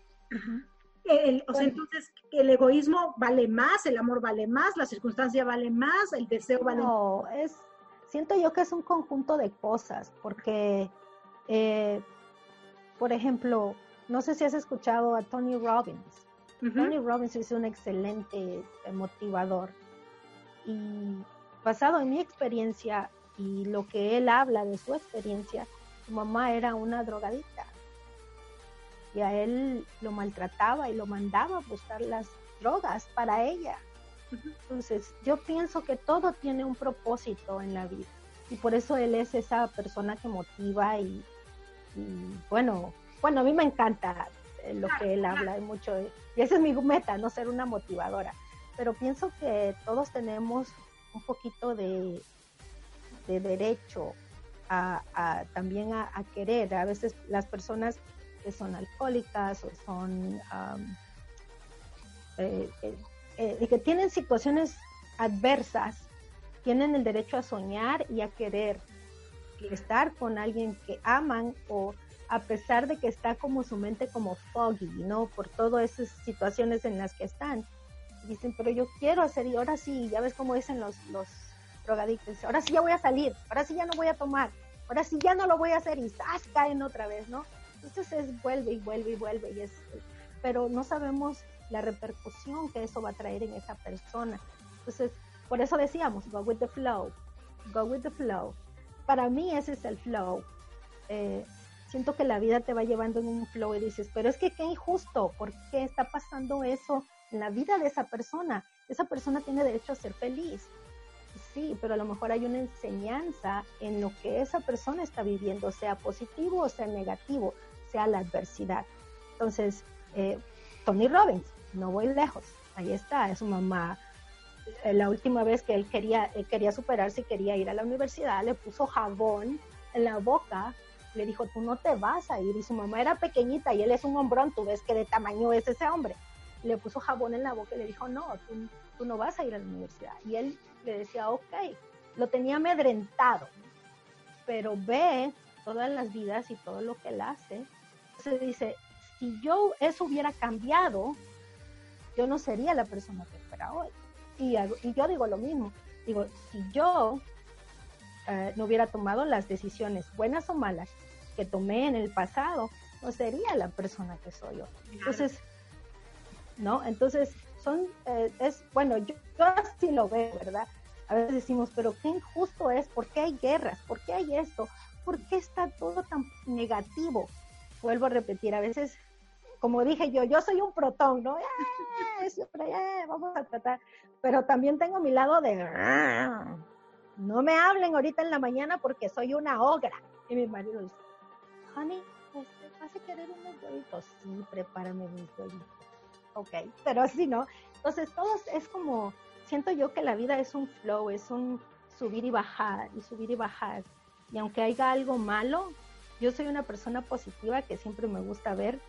el, o sea, entonces el egoísmo vale más, el amor vale más, la circunstancia vale más, el deseo vale más. No, es, siento yo que es un conjunto de cosas, porque, eh, por ejemplo, no sé si has escuchado a Tony Robbins. Tony Robbins es un excelente eh, motivador. Y basado en mi experiencia y lo que él habla de su experiencia, su mamá era una drogadicta y a él lo maltrataba y lo mandaba a buscar las drogas para ella. Entonces, yo pienso que todo tiene un propósito en la vida y por eso él es esa persona que motiva y, bueno, bueno, a mí me encanta eh, lo que él habla de mucho y esa es mi meta, no ser una motivadora, pero pienso que todos tenemos un poquito de, de derecho a, también a, querer. A veces las personas que son alcohólicas o son eh, eh, eh, y que tienen situaciones adversas, tienen el derecho a soñar y a querer estar con alguien que aman o a pesar de que está como su mente como foggy, ¿no? Por todas esas situaciones en las que están. Dicen, pero yo quiero hacer, y ahora sí, ya ves cómo dicen los, los drogadictos, ahora sí ya voy a salir, ahora sí ya no voy a tomar, ahora sí ya no lo voy a hacer y ¡zas! caen otra vez, ¿no? Entonces es vuelve y vuelve y vuelve y es, pero no sabemos la repercusión que eso va a traer en esa persona. Entonces, por eso decíamos, go with the flow, go with the flow. Para mí ese es el flow. Eh, siento que la vida te va llevando en un flow y dices, pero es que qué injusto, ¿por qué está pasando eso en la vida de esa persona? Esa persona tiene derecho a ser feliz. Sí, pero a lo mejor hay una enseñanza en lo que esa persona está viviendo, sea positivo o sea negativo, sea la adversidad. Entonces, eh, Tony Robbins, no voy lejos, ahí está, es su mamá. Eh, la última vez que él quería, él quería superarse y quería ir a la universidad, le puso jabón en la boca, le dijo, tú no te vas a ir. Y su mamá era pequeñita y él es un hombrón, tú ves qué de tamaño es ese hombre. Le puso jabón en la boca y le dijo, no, tú, tú no vas a ir a la universidad. Y él le decía, ok, lo tenía amedrentado, pero ve todas las vidas y todo lo que él hace. Se dice, si yo eso hubiera cambiado, yo no sería la persona que fuera hoy. Y, y yo digo lo mismo, digo, si yo eh, no hubiera tomado las decisiones, buenas o malas, que tomé en el pasado, no sería la persona que soy hoy. Entonces, ¿no? Entonces, son, eh, es, bueno, yo, yo, así lo veo, ¿verdad? A veces decimos, pero qué injusto es, ¿por qué hay guerras? ¿Por qué hay esto? ¿Por qué está todo tan negativo? Vuelvo a repetir, a veces como dije yo, yo soy un protón, ¿no? ¡Eh! Siempre, eh, vamos a tratar. Pero también tengo mi lado de, no me hablen ahorita en la mañana porque soy una ogra. Y mi marido dice, honey, este, ¿vas a querer unos huevitos? Sí, prepárame mis huevitos. Ok, pero así no. Entonces, todo es como, siento yo que la vida es un flow, es un subir y bajar, y subir y bajar. Y aunque haya algo malo, yo soy una persona positiva que siempre me gusta ver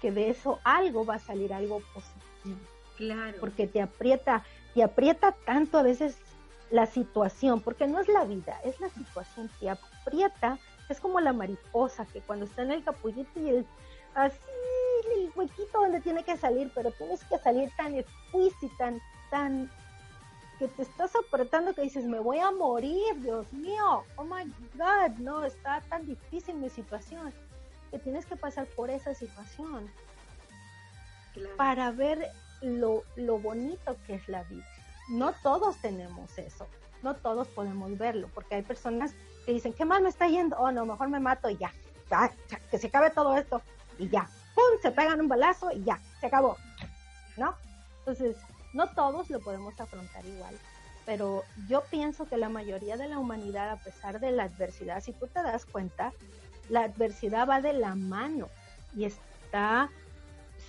que de eso algo va a salir algo positivo. Claro. Porque te aprieta, te aprieta tanto a veces la situación, porque no es la vida, es la situación, te aprieta, es como la mariposa que cuando está en el capullito y el así el huequito donde tiene que salir, pero tienes que salir tan exquisito, tan, tan que te estás apretando que dices, me voy a morir, Dios mío, oh my God, no, está tan difícil mi situación que tienes que pasar por esa situación para ver lo, lo bonito que es la vida. No todos tenemos eso, no todos podemos verlo, porque hay personas que dicen, ¿qué mal me está yendo? Oh, no, mejor me mato y ya, ya, que se acabe todo esto y ya, ¡pum! Se pegan un balazo y ya, se acabó, ¿no? Entonces, no todos lo podemos afrontar igual, pero yo pienso que la mayoría de la humanidad, a pesar de la adversidad, si tú te das cuenta, la adversidad va de la mano y está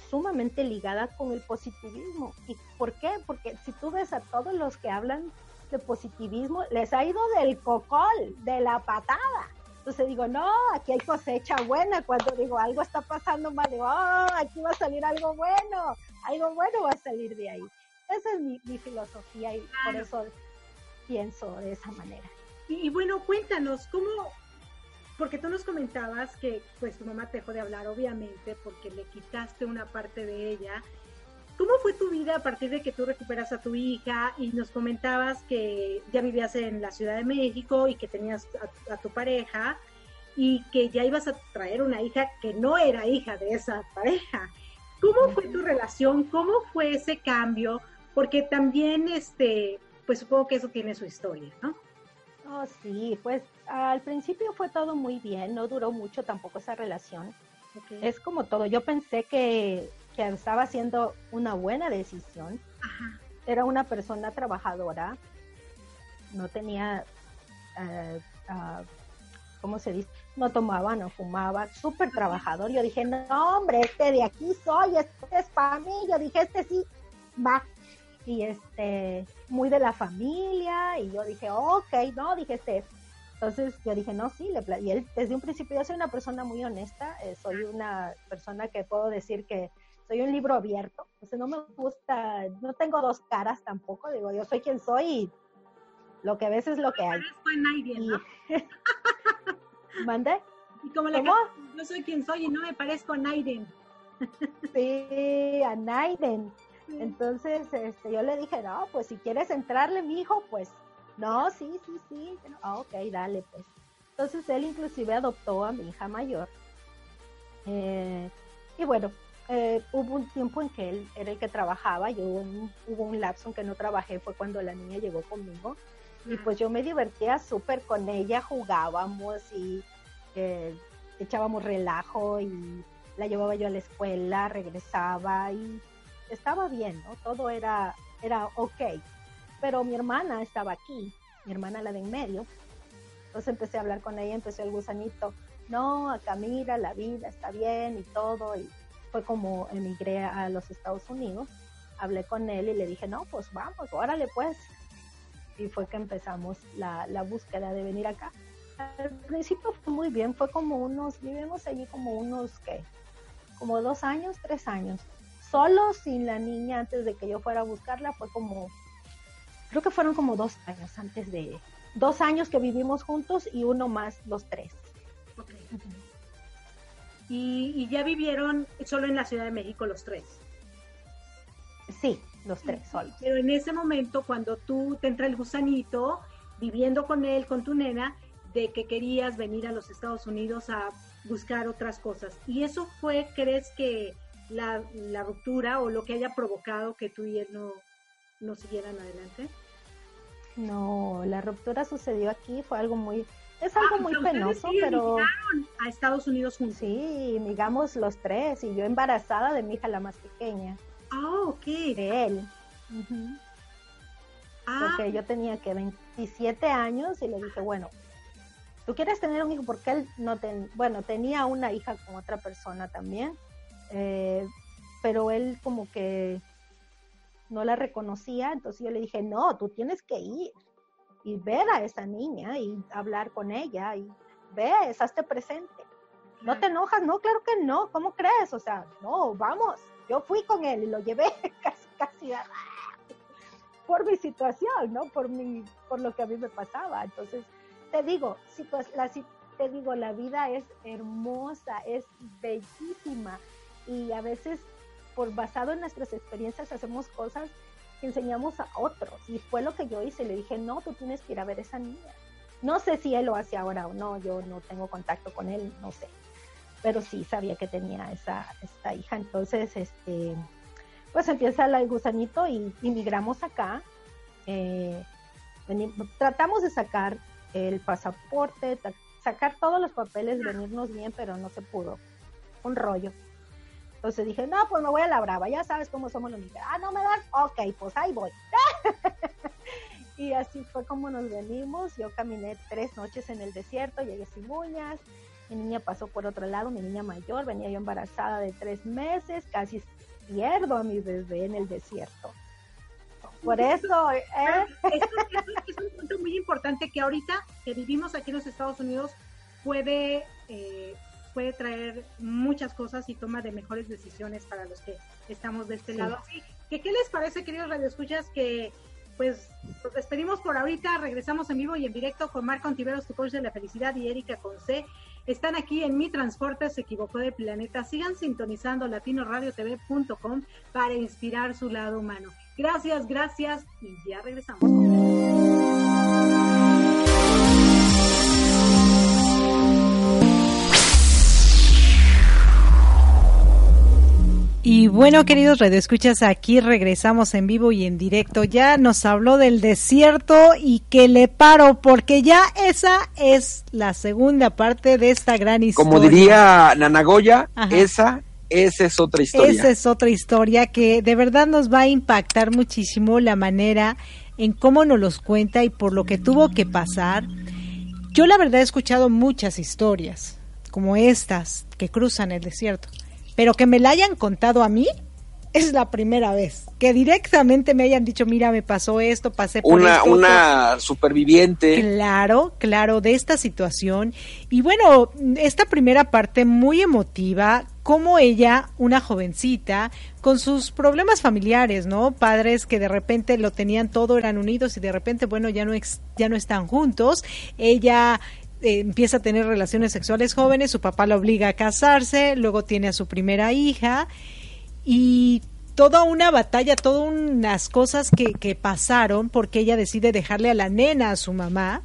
sumamente ligada con el positivismo. ¿Y por qué? Porque si tú ves a todos los que hablan de positivismo, les ha ido del cocol, de la patada. Entonces digo, no, aquí hay cosecha buena. Cuando digo algo está pasando mal, digo, oh, aquí va a salir algo bueno, algo bueno va a salir de ahí. Esa es mi, filosofía y por eso pienso de esa manera. Y, y, bueno, cuéntanos, ¿cómo, porque tú nos comentabas que pues tu mamá te dejó de hablar, obviamente, porque le quitaste una parte de ella. ¿Cómo fue tu vida a partir de que tú recuperas a tu hija y nos comentabas que ya vivías en la Ciudad de México y que tenías a, tu pareja y que ya ibas a traer una hija que no era hija de esa pareja? ¿Cómo fue tu relación? ¿Cómo fue ese cambio? Porque también, este, pues supongo que eso tiene su historia, ¿no? Oh, sí, pues al principio fue todo muy bien, no duró mucho tampoco esa relación. Es como todo, yo pensé que, que estaba haciendo una buena decisión. Ajá. Era una persona trabajadora, no tenía, eh, ah, ¿cómo se dice? No tomaba, no fumaba, súper trabajador. Yo dije, no, hombre, este de aquí soy, este es para mí. Yo dije, este sí, va. Y este, muy de la familia, y yo dije, ok, no, dije, este es. Entonces yo dije, no, sí, le y él desde un principio, yo soy una persona muy honesta, eh, soy una persona que puedo decir que soy un libro abierto, o sea, no me gusta, no tengo dos caras tampoco, digo, yo soy quien soy y lo que ves es lo que hay. Parezco a nadie, Y, ¿no? ¿Mande? Y como la ¿Cómo? yo soy quien soy y no me parezco a Naiden. Sí, a Naiden. Entonces, este, yo le dije, no, pues si quieres entrarle, mi hijo, pues, no, sí, sí, sí. Ah, ok, dale, pues. Entonces, él inclusive adoptó a mi hija mayor. Eh, y bueno, eh, hubo un tiempo en que él era el que trabajaba, yo hubo un, hubo un lapso en que no trabajé, fue cuando la niña llegó conmigo. Y pues yo me divertía súper con ella, jugábamos y eh, echábamos relajo y la llevaba yo a la escuela, regresaba y estaba bien, ¿no? Todo era, era ok. Pero mi hermana estaba aquí, mi hermana la de en medio. Entonces empecé a hablar con ella, empezó el gusanito, no, acá mira, la vida está bien y todo. Y fue como emigré a los Estados Unidos, hablé con él y le dije, no, pues vamos, órale pues. Y fue que empezamos la, la búsqueda de venir acá. Al principio fue muy bien, fue como unos, vivimos allí como unos, ¿qué? Como dos años, tres años. Solo sin la niña antes de que yo fuera a buscarla fue como, creo que fueron como dos años antes de, dos años que vivimos juntos y uno más los tres. Y, y ya vivieron solo en la Ciudad de México los tres. Sí, los tres solos. Pero en ese momento, cuando tú te entra el gusanito, viviendo con él, con tu nena, de que querías venir a los Estados Unidos a buscar otras cosas. ¿Y eso fue, crees que la, la ruptura o lo que haya provocado que tú y él no, no siguieran adelante? No, la ruptura sucedió aquí, fue algo muy, es algo Ah, muy o sea, ustedes penoso, sí pero a Estados Unidos juntos. sí, digamos los tres, y yo embarazada de mi hija la más pequeña, Ah, ok. de él. Ujú. Ah, porque yo tenía que 27 años y le dije, bueno, tú quieres tener un hijo porque él no ten, bueno, tenía una hija con otra persona también, eh, pero él como que no la reconocía, entonces yo le dije, no, tú tienes que ir y ver a esa niña y hablar con ella y ves, hazte presente. No te enojas, no, claro que no, ¿cómo crees? O sea, no, vamos, yo fui con él y lo llevé casi, casi a- por mi situación, ¿no? Por mi, por lo que a mí me pasaba. Entonces, te digo, la, si- te digo, la vida es hermosa, es bellísima y a veces, por basado en nuestras experiencias, hacemos cosas que enseñamos a otros. Y fue lo que yo hice. Le dije, no, tú tienes que ir a ver a esa niña. No sé si él lo hace ahora o no, yo no tengo contacto con él, no sé. Pero sí sabía que tenía esa, esta hija. Entonces, este, pues empieza el gusanito y inmigramos acá. Eh, tratamos de sacar el pasaporte, sacar todos los papeles, venirnos bien, pero no se pudo. Un rollo. Entonces dije, no, pues me voy a la brava, ya sabes cómo somos los mexicanos. Ah, no me das, ok, pues ahí voy. y así fue como nos venimos. Yo caminé tres noches en el desierto, llegué sin uñas. Mi niña pasó por otro lado, mi niña mayor, venía yo embarazada de tres meses, casi pierdo a mi bebé en el desierto. Por eso, ¿eh? Eso, eso es un punto muy importante que ahorita que vivimos aquí en los Estados Unidos puede, eh, puede traer muchas cosas y toma de mejores decisiones para los que estamos de este Sí. lado. Así que, ¿qué les parece, queridos radioescuchas, que pues nos despedimos por ahorita, regresamos en vivo y en directo con Marco Antiveros, tu coach de la felicidad, y Erika Conce. Están aquí en Mi Transporte se equivocó de planeta. Sigan sintonizando latinoradiotv.com para inspirar su lado humano. Gracias, gracias y ya regresamos. Y bueno, queridos redescuchas, aquí regresamos en vivo y en directo. Ya nos habló del desierto y que le paro, porque ya esa es la segunda parte de esta gran historia. Como diría Nanagoya, esa, esa es otra historia. Esa es otra historia que de verdad nos va a impactar muchísimo la manera en cómo nos los cuenta y por lo que tuvo que pasar. Yo la verdad he escuchado muchas historias como estas que cruzan el desierto pero que me la hayan contado a mí es la primera vez que directamente me hayan dicho, mira, me pasó esto, pasé por una, esto. Una superviviente. Claro, claro, de esta situación. Y bueno, esta primera parte muy emotiva, como ella, una jovencita, con sus problemas familiares, ¿no? Padres que de repente lo tenían todo, eran unidos y de repente, bueno, ya no, ya no están juntos. Ella eh, empieza a tener relaciones sexuales jóvenes, su papá la obliga a casarse, luego tiene a su primera hija y toda una batalla, todas unas cosas que, que pasaron porque ella decide dejarle a la nena a su mamá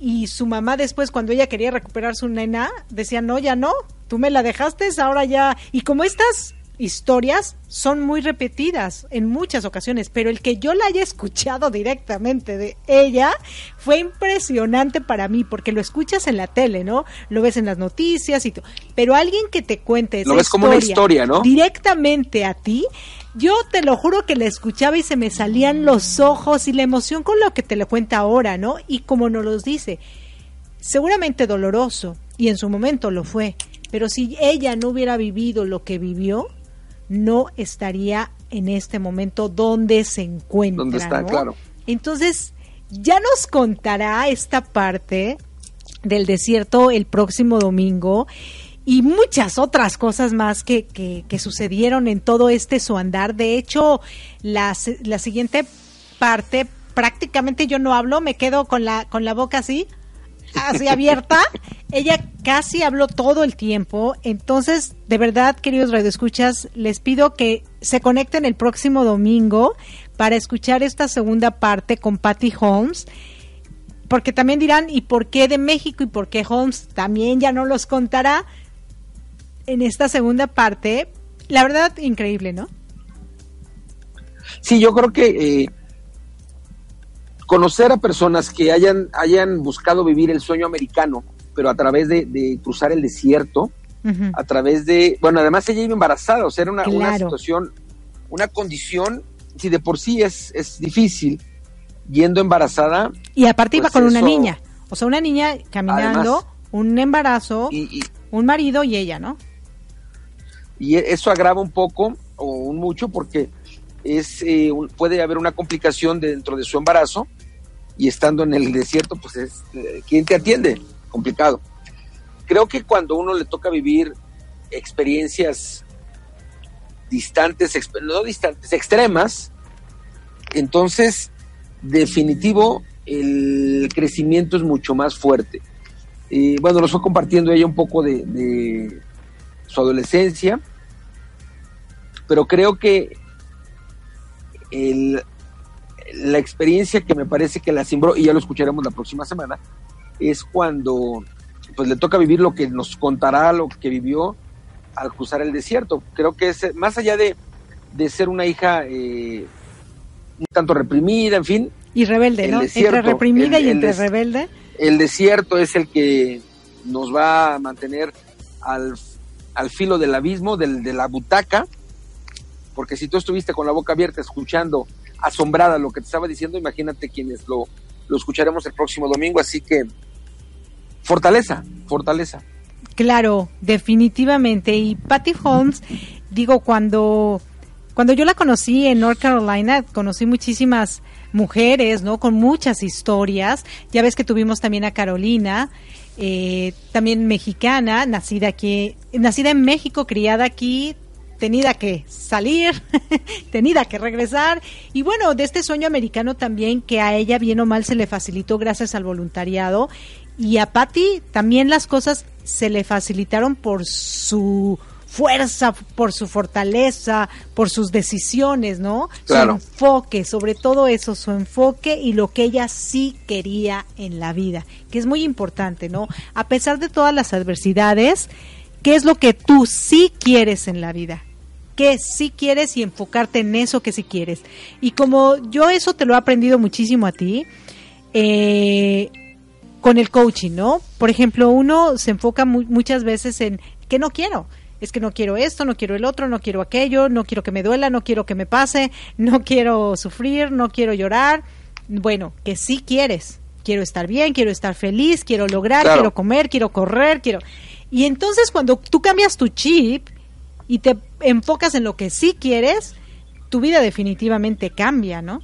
y su mamá después cuando ella quería recuperar su nena decía no ya no tú me la dejaste ahora ya y como estas historias son muy repetidas en muchas ocasiones, pero el que yo la haya escuchado directamente de ella fue impresionante para mí, porque lo escuchas en la tele, ¿no? Lo ves en las noticias y todo, pero alguien que te cuente esa lo ves como una historia, ¿no? Directamente a ti, yo te lo juro que la escuchaba y se me salían los ojos y la emoción con lo que te lo cuenta ahora, ¿no? Y como nos los dice, seguramente doloroso, y en su momento lo fue, pero si ella no hubiera vivido lo que vivió, no estaría en este momento donde se encuentra. Donde está, claro. Entonces, ya nos contará esta parte del desierto el próximo domingo y muchas otras cosas más que, que, sucedieron en todo este su andar. De hecho, la, la siguiente parte, prácticamente yo no hablo, me quedo con la, con la boca así así abierta. Ella casi habló todo el tiempo. Entonces, de verdad, queridos radioescuchas, les pido que se conecten el próximo domingo para escuchar esta segunda parte con Patty Holmes. Porque también dirán, ¿y por qué de México y por qué Holmes? También ya no los contará en esta segunda parte. La verdad, increíble, ¿no? Sí, yo creo que eh, conocer a personas que hayan, hayan buscado vivir el sueño americano, pero a través de, cruzar el desierto, a través de, bueno, además ella iba embarazada, o sea, era una, una situación, una condición, si de por sí es, es difícil, yendo embarazada. Y aparte iba pues con una niña, o sea, una niña caminando, un embarazo, un marido y ella, ¿no? Y eso agrava un poco o un mucho porque es eh, puede haber una complicación dentro de su embarazo y estando en el desierto, pues es, eh, ¿quién te atiende? Complicado. Creo que cuando uno le toca vivir experiencias distantes, no distantes, extremas, entonces definitivo el crecimiento es mucho más fuerte. bueno, nos fue compartiendo ella un poco de su adolescencia, pero creo que el la experiencia que me parece que la simbró, y ya lo escucharemos la próxima semana, es cuando pues le toca vivir lo que nos contará, lo que vivió al cruzar el desierto. Creo que es, más allá de, ser una hija eh, un tanto reprimida, en fin. Y rebelde, ¿no? entre reprimida y entre rebelde. El desierto es el que nos va a mantener al, al filo del abismo, del, de la butaca, porque si tú estuviste con la boca abierta escuchando asombrada lo que te estaba diciendo, imagínate quienes lo, lo escucharemos el próximo domingo, así que fortaleza, fortaleza. Claro, definitivamente. Y Patty Holmes, digo, cuando, cuando yo la conocí en North Carolina, conocí muchísimas mujeres, ¿no? Con muchas historias. Ya ves que tuvimos también a Carolina, eh, también mexicana, nacida aquí, nacida en México, criada aquí, tenida que salir, tenida que regresar. Y bueno, de este sueño americano también que a ella bien o mal se le facilitó gracias al voluntariado. Y a Patty también las cosas se le facilitaron por su fuerza, por su fortaleza, por sus decisiones, ¿no? Su enfoque, sobre todo eso, su enfoque y lo que ella sí quería en la vida, que es muy importante, ¿no? A pesar de todas las adversidades, ¿qué es lo que tú sí quieres en la vida? Que sí quieres y enfocarte en eso que sí quieres. Y como yo eso te lo he aprendido muchísimo a ti, eh, con el coaching, ¿no? Por ejemplo, uno se enfoca muchas veces en que no quiero. Es que no quiero esto, no quiero el otro, no quiero aquello, no quiero que me duela, no quiero que me pase, no quiero sufrir, no quiero llorar. Bueno, que sí quieres. Quiero estar bien, quiero estar feliz, quiero lograr, quiero comer, quiero correr, quiero... Y entonces cuando tú cambias tu chip y te enfocas en lo que sí quieres, tu vida definitivamente cambia, ¿no?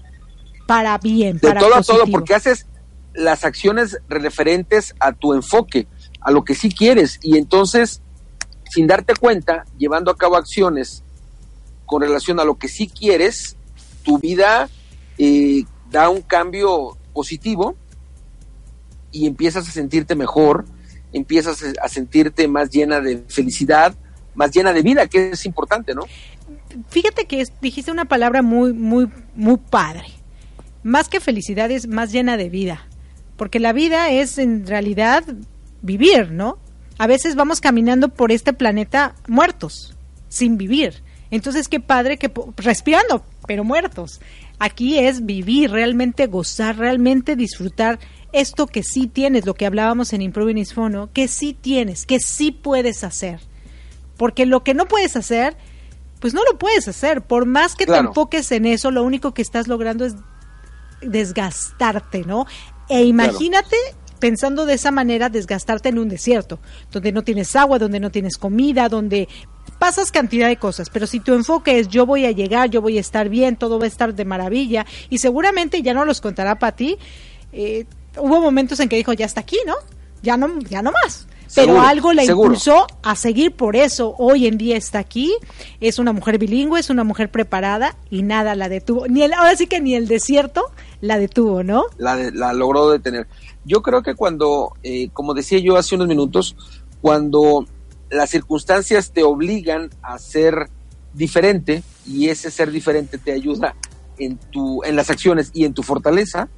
Para bien, para todo a todo, porque haces las acciones referentes a tu enfoque, a lo que sí quieres, y entonces, sin darte cuenta, llevando a cabo acciones con relación a lo que sí quieres, tu vida eh, da un cambio positivo y empiezas a sentirte mejor, empiezas a sentirte más llena de felicidad, más llena de vida, que es importante, ¿no? Fíjate que dijiste una palabra muy, muy, muy padre. Más que felicidad es más llena de vida. Porque la vida es en realidad vivir, ¿no? A veces vamos caminando por este planeta muertos, sin vivir. Entonces, qué padre que respirando, pero muertos. Aquí es vivir, realmente gozar, realmente disfrutar esto que sí tienes, lo que hablábamos en Improving is Fono, que sí tienes, que sí puedes hacer. Porque lo que no puedes hacer, pues no lo puedes hacer. Por más que te enfoques en eso, lo único que estás logrando es desgastarte, ¿no? E imagínate pensando de esa manera desgastarte en un desierto, donde no tienes agua, donde no tienes comida, donde pasas cantidad de cosas, pero si tu enfoque es yo voy a llegar, yo voy a estar bien, todo va a estar de maravilla, y seguramente ya no los contará para ti, eh, hubo momentos en que dijo, ya está aquí, ¿no? Ya no, ya no más pero algo la impulsó a seguir por eso. Hoy en día está aquí, es una mujer bilingüe, es una mujer preparada y nada la detuvo. Ni el, ahora sí que ni el desierto la detuvo, ¿no? La, la logró detener. Yo creo que cuando, eh, como decía yo hace unos minutos, cuando las circunstancias te obligan a ser diferente y ese ser diferente te ayuda en tu en las acciones y en tu fortaleza,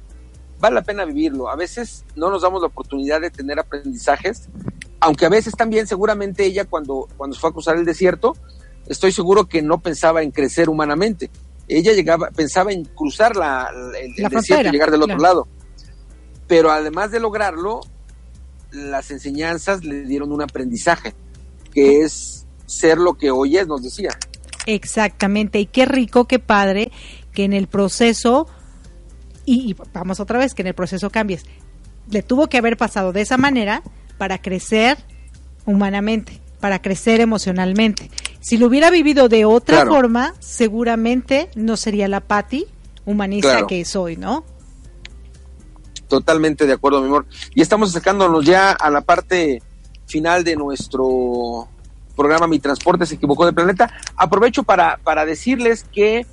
vale la pena vivirlo. A veces no nos damos la oportunidad de tener aprendizajes, aunque a veces también seguramente ella cuando, cuando se fue a cruzar el desierto, estoy seguro que no pensaba en crecer humanamente. Ella llegaba, pensaba en cruzar la, el, desierto y llegar del otro lado. Pero además de lograrlo, las enseñanzas le dieron un aprendizaje, que es ser lo que hoy es, nos decía. Exactamente, y qué rico, qué padre que en el proceso y, vamos otra vez, que en el proceso cambies. Le tuvo que haber pasado de esa manera para crecer humanamente, para crecer emocionalmente. Si lo hubiera vivido de otra forma, seguramente no sería la Patti humanista que soy, ¿no? Totalmente de acuerdo, mi amor. Y estamos acercándonos ya a la parte final de nuestro programa Mi Transporte se equivocó de planeta. Aprovecho para, para decirles que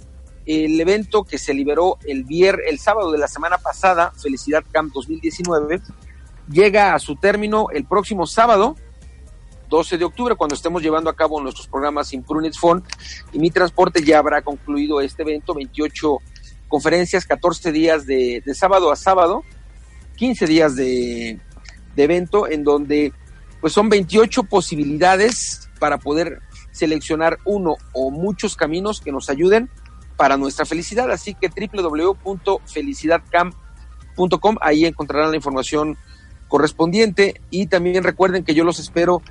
el evento que se liberó el viernes, el sábado de la semana pasada, Felicidad Camp 2019, llega a su término el próximo sábado, 12 de octubre, cuando estemos llevando a cabo nuestros programas Imprunits Phone y mi transporte ya habrá concluido este evento, 28 conferencias, 14 días de, sábado a sábado, 15 días de, de evento en donde pues son 28 posibilidades para poder seleccionar uno o muchos caminos que nos ayuden para nuestra felicidad. Así que www.felicidadcamp.com, ahí encontrarán la información correspondiente y también recuerden que yo los espero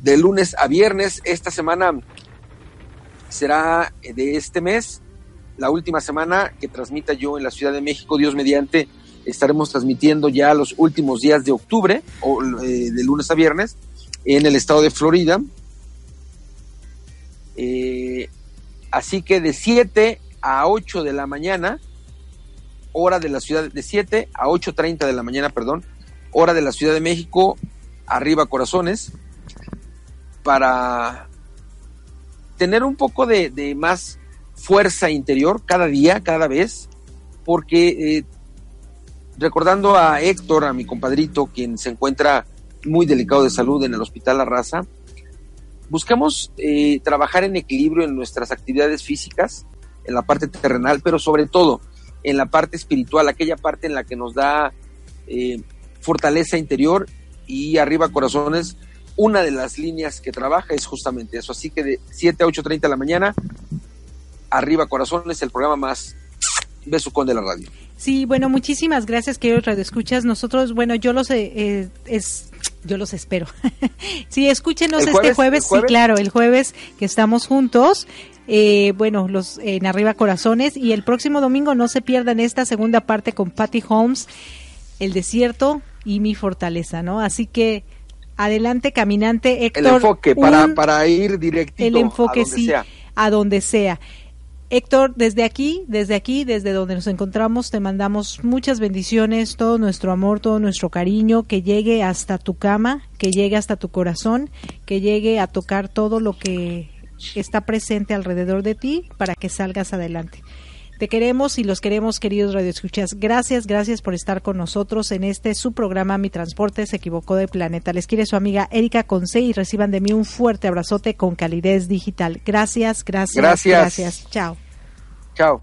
de lunes a viernes. Esta semana será de este mes, la última semana que transmita yo en la Ciudad de México, Dios mediante. Estaremos transmitiendo ya los últimos días de octubre, o eh, de lunes a viernes, en el estado de Florida. Eh, Así que de 7 a 8 de la mañana, hora de la ciudad, de 7 a 8.30 de la mañana, perdón, hora de la Ciudad de México, arriba corazones, para tener un poco de, más fuerza interior cada día, cada vez, porque eh, recordando a Héctor, a mi compadrito, quien se encuentra muy delicado de salud en el Hospital La Raza, buscamos eh, trabajar en equilibrio en nuestras actividades físicas, en la parte terrenal, pero sobre todo en la parte espiritual, aquella parte en la que nos da eh, fortaleza interior y arriba corazones, una de las líneas que trabaja es justamente eso. Así que de 7 a 8.30 de la mañana, Arriba Corazones, el programa más besucón de la radio. Sí, bueno, muchísimas gracias, queridos radioescuchas. Nosotros, bueno, yo los eh, es yo los espero. sí, escúchenos este jueves, sí, claro, el jueves que estamos juntos. Eh, bueno, los en Arriba Corazones y el próximo domingo no se pierdan esta segunda parte con Patty Holmes, El desierto y mi fortaleza, ¿no? Así que adelante caminante Héctor. El enfoque para, para ir directito el enfoque, a donde sí, sea. a donde sea. Héctor, desde aquí, desde aquí, desde donde nos encontramos, te mandamos muchas bendiciones, todo nuestro amor, todo nuestro cariño, que llegue hasta tu cama, que llegue hasta tu corazón, que llegue a tocar todo lo que está presente alrededor de ti para que salgas adelante. Te queremos y los queremos, queridos radioescuchas. Gracias, gracias por estar con nosotros en este su programa Mi Transporte se equivocó de planeta. Les quiere su amiga Erika Conce y reciban de mí un fuerte abrazote con calidez digital. Gracias, gracias, gracias. gracias. Chao. Chao.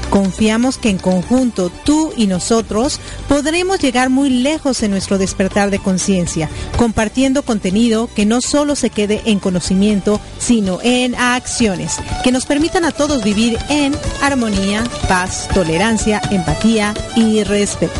Confiamos que en conjunto tú y nosotros podremos llegar muy lejos en nuestro despertar de conciencia, compartiendo contenido que no solo se quede en conocimiento, sino en acciones, que nos permitan a todos vivir en armonía, paz, tolerancia, empatía y respeto.